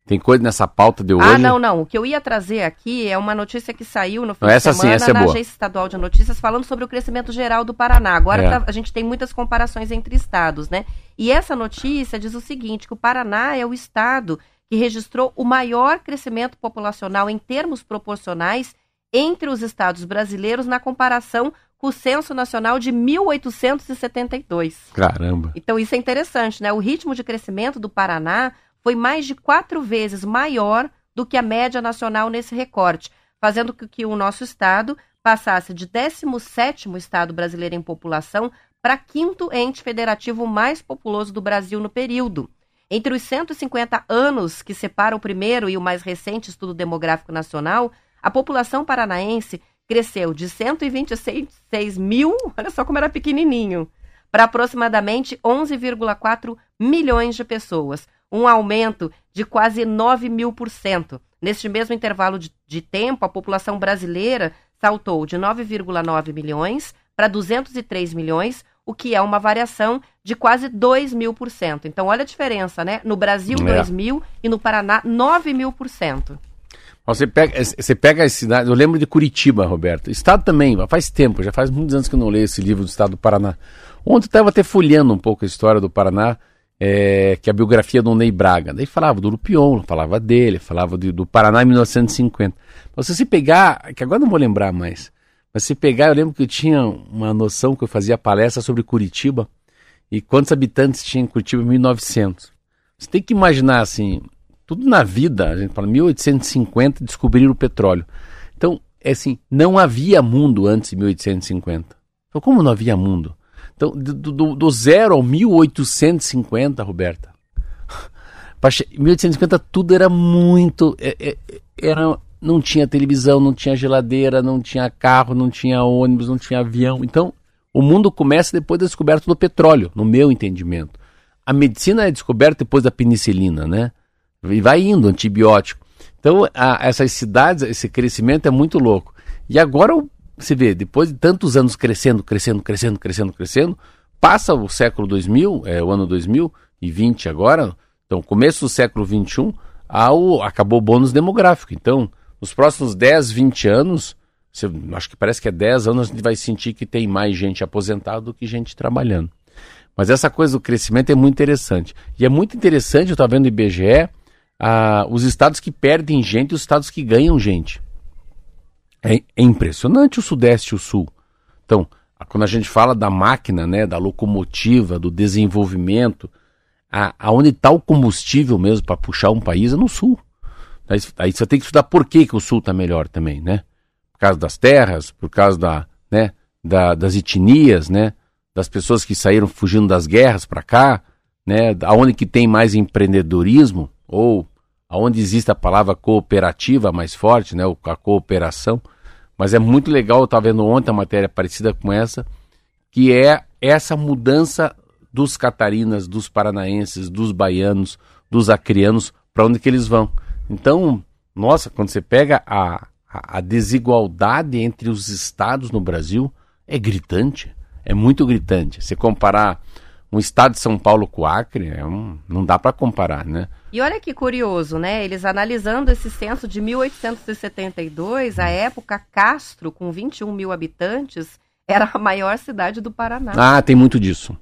Tem coisa nessa pauta de hoje... Ah, não, não. O que eu ia trazer aqui é uma notícia que saiu no fim essa de sim, semana essa é na boa. Agência Estadual de Notícias falando sobre o crescimento geral do Paraná. Agora É. tá- a gente tem muitas comparações entre estados, né? E essa notícia diz o seguinte, que o Paraná é o estado que registrou o maior crescimento populacional em termos proporcionais entre os estados brasileiros na comparação com o Censo Nacional de 1872. Caramba. Então isso é interessante, né? O ritmo de crescimento do Paraná foi mais de quatro vezes maior do que a média nacional nesse recorte, fazendo com que o nosso estado passasse de 17º estado brasileiro em população para quinto ente federativo mais populoso do Brasil no período. Entre os 150 anos que separam o primeiro e o mais recente estudo demográfico nacional, a população paranaense cresceu de 126 mil, olha só como era pequenininho, para aproximadamente 11,4 milhões de pessoas, um aumento de quase 9 mil por cento. Neste mesmo intervalo de, de tempo, a população brasileira saltou de 9,9 milhões para 203 milhões, o que é uma variação de quase 2 mil por cento. Então, olha a diferença, né? No Brasil, É. 2 mil e no Paraná, 9 mil por cento. Você pega, você pega as cidades, eu lembro de Curitiba, Roberto. Estado também, faz tempo, já faz muitos anos que eu não leio esse livro do Estado do Paraná. Ontem eu estava até folheando um pouco a história do Paraná, é, que é a biografia do Ney Braga. Daí falava do Lupion, falava dele, falava de- do Paraná em 1950. Mas se você pegar, que agora não vou lembrar mais, mas se pegar, eu lembro que eu tinha uma noção que eu fazia palestra sobre Curitiba e quantos habitantes tinha em Curitiba em 1900. Você tem que imaginar assim, tudo na vida, a gente fala 1850 descobriram o petróleo. Então, é assim, não havia mundo antes de 1850. Então, como não havia mundo? Então, do, do, do zero ao 1850, Roberta, pra che- 1850 tudo era muito. é- é- Era, não tinha televisão, não tinha geladeira, não tinha carro, não tinha ônibus, não tinha avião. Então, o mundo começa depois da descoberta do petróleo, no meu entendimento. A medicina é descoberta depois da penicilina, né? E vai indo, antibiótico. Então, a- essas cidades, esse crescimento é muito louco. E agora, o- você vê, depois de tantos anos crescendo, crescendo, crescendo, crescendo, crescendo, passa o século 2000, é o ano 2020 agora, então, começo do século 21, ao, acabou o bônus demográfico. Então, nos próximos 10, 20 anos, você- acho que parece que é 10 anos, a gente vai sentir que tem mais gente aposentada do que gente trabalhando. Mas essa coisa do crescimento é muito interessante. E é muito interessante, eu estava vendo o IBGE, ah, os estados que perdem gente e os estados que ganham gente. É, é impressionante o Sudeste e o Sul. Então, quando a gente fala da máquina, né, da locomotiva, do desenvolvimento, a, está o combustível mesmo para puxar um país é no Sul. Aí, aí você tem que estudar por que, que o Sul está melhor também, né? Por causa das terras, por causa da, né, da- das etnias, né? Das pessoas que saíram fugindo das guerras para cá, né? Aonde que tem mais empreendedorismo ou aonde existe a palavra cooperativa mais forte, né? A cooperação. Mas é muito legal, eu estava vendo ontem uma matéria parecida com essa, que é essa mudança dos catarinas, dos paranaenses, dos baianos, dos acrianos, para onde que eles vão. Então, nossa, quando você pega a, a, a desigualdade entre os estados no Brasil, é gritante, é muito gritante. Se comparar um estado de São Paulo com o Acre, é um- não dá para comparar, né? E olha que curioso, né? Eles analisando esse censo de 1872, a época Castro, com 21 mil habitantes, era a maior cidade do Paraná. Ah, tem muito disso.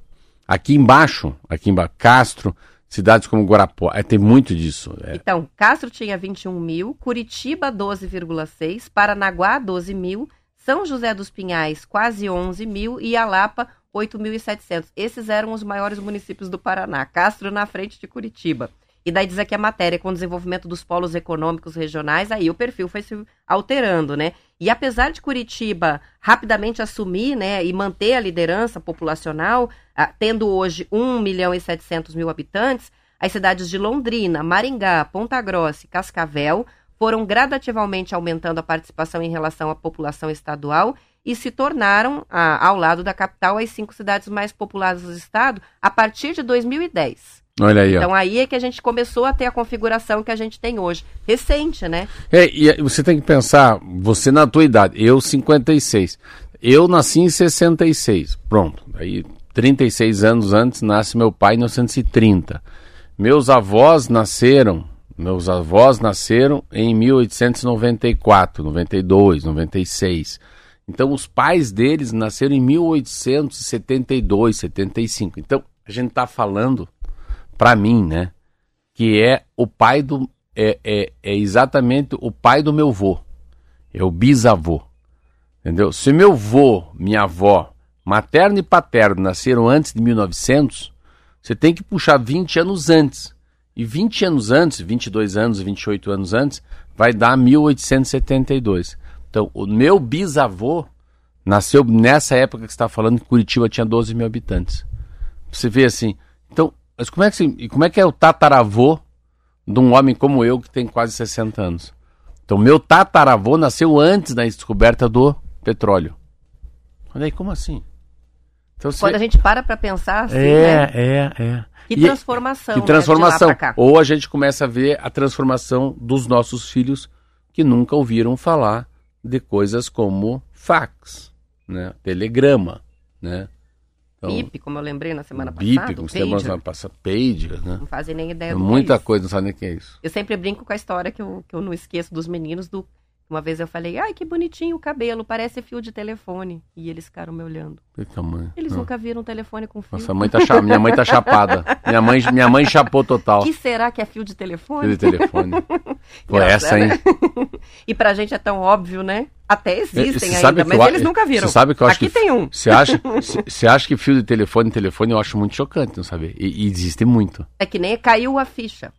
Aqui embaixo, aqui embaixo, Castro, cidades como Guarapó, é, tem muito disso. É, Então, Castro tinha 21 mil, Curitiba 12,6, Paranaguá 12 mil, São José dos Pinhais quase 11 mil e Alapa 8.700. Esses eram os maiores municípios do Paraná. Castro na frente de Curitiba. E daí diz aqui a matéria, com o desenvolvimento dos polos econômicos regionais, aí o perfil foi se alterando, né? E apesar de Curitiba rapidamente assumir, né, e manter a liderança populacional, ah, tendo hoje 1 milhão e 700 mil habitantes, as cidades de Londrina, Maringá, Ponta Grossa e Cascavel foram gradativamente aumentando a participação em relação à população estadual e se tornaram, ah, ao lado da capital, as cinco cidades mais populadas do estado a partir de 2010. olha aí, ó. Então aí é que a gente começou a ter a configuração que a gente tem hoje. Recente, né? É, e é, você tem que pensar, você na tua idade, eu 56. Eu nasci em 66. Pronto. Aí 36 anos antes nasce meu pai em 1930. Meus avós nasceram, meus avós nasceram em 1894, 92, 96. Então os pais deles nasceram em 1872, 75. Então a gente está falando para mim, né, que é o pai do é, é, é exatamente o pai do meu vô. É o bisavô. Entendeu? Se meu vô, minha avó, materno e paterno nasceram antes de 1900, você tem que puxar 20 anos antes. E 20 anos antes, 22 anos, 28 anos antes, vai dar 1872. Então, o meu bisavô nasceu nessa época que você está falando que Curitiba tinha 12 mil habitantes. Você vê assim. Então, mas como é que, se- e como é, que é o tataravô de um homem como eu que tem quase 60 anos? Então, meu tataravô nasceu antes da descoberta do petróleo. Olha aí, como assim? Então, você- Quando a gente para para pensar assim, é, né? é, é. Que transformação. que né, transformação. Cá. Ou a gente começa a ver a transformação dos nossos filhos que nunca ouviram falar de coisas como fax, né? telegrama, né? Então, BIP, como eu lembrei na semana bip, passada. como o você passada, pager, né? Não fazem nem ideia É do muita que é isso. coisa, não sabe nem o que é isso. Eu sempre brinco com a história que eu, que eu não esqueço dos meninos do. Uma vez eu falei, ai, que bonitinho o cabelo, parece fio de telefone. E eles ficaram me olhando. Que tamanho. Eles nunca viram um telefone com fio. Nossa, a mãe tá cha- minha mãe tá chapada. Minha mãe, minha mãe chapou total. que será que é fio de telefone? Aquele telefone. Pô, essa, hein? e pra gente é tão óbvio, né? Até existem Você ainda, mas eu eles nunca viram. Você sabe que eu acho Aqui que tem um. Você acha, você- acha que fio de telefone, telefone, eu acho muito chocante, não saber. E, e existe muito. É que nem caiu a ficha.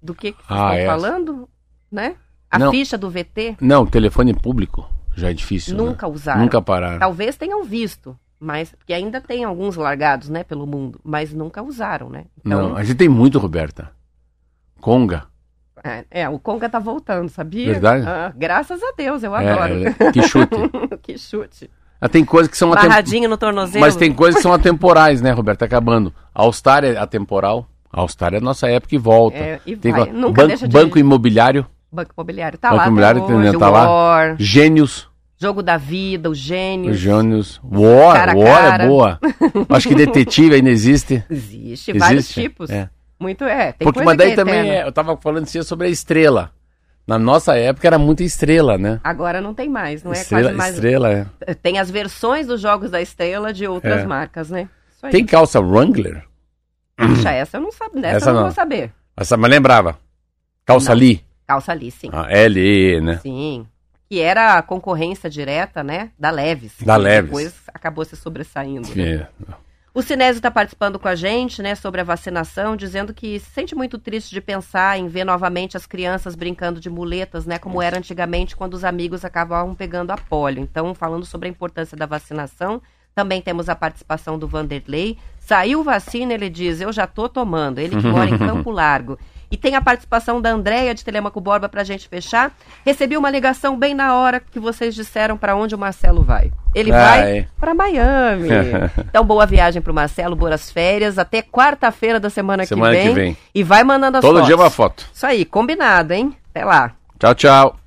Do que, que Ah, estão essa. falando? Né? A Não. ficha do VT Não, telefone público já é difícil. né? nunca usaram. Nunca pararam. Talvez tenham visto, mas porque ainda tem alguns largados, né, pelo mundo, mas nunca usaram, né? Então, Não, a gente tem muito, Roberta. Conga. é, é, o Conga tá voltando, sabia? Verdade? Ah, graças a Deus, eu É, adoro. é, que chute. que chute. Ah, Tem coisas que são atem- Barradinho no tornozelo. Mas tem coisas que são atemporais, né, Roberta? Tá acabando. A All-Star é atemporal. A All-Star é nossa época e volta. É, e tem banco, de- banco imobiliário, Banco Imobiliário tá Banco lá. Imobiliário hoje, tá o lá. War, Gênios, Jogo da Vida, o Gênio. os Gênios. War, Cara War cara. é boa. Acho que detetive ainda existe. Existe, vários Existe? tipos. É. Muito é. Tem Porque mas daí é também é, eu tava falando assim sobre a estrela. Na nossa época era muita estrela, né? Agora não tem mais, não é estrela, quase mais. estrela é. Tem as versões dos jogos da estrela de outras É. marcas, né? Isso aí. Tem calça Wrangler? Puxa, essa eu não sabia. Essa, Essa eu não, não. vou saber. Essa mas lembrava. Calça Não. Lee. Calça ali, sim. Ah, L, né? Sim. Que era a concorrência direta, né? Da Leves. Da Leves. Depois acabou se sobressaindo. né? É. O Sinésio está participando com a gente, né, sobre a vacinação, dizendo que se sente muito triste de pensar em ver novamente as crianças brincando de muletas, né, como era antigamente quando os amigos acabavam pegando a polio. Então, falando sobre a importância da vacinação, também temos a participação do Vanderlei. Saiu vacina, ele diz, eu já tô tomando. Ele que mora em Campo Largo. E tem a participação da Andréia de Telemaco Borba pra gente fechar. Recebi uma ligação bem na hora que vocês disseram para onde o Marcelo vai. Ele Ah, vai é. para Miami. então, boa viagem pro Marcelo, boas férias. Até quarta-feira da semana, Semana que, que vem. vem. E vai mandando as Todo fotos. dia uma foto. Isso aí, combinado, hein? Até lá. Tchau, tchau.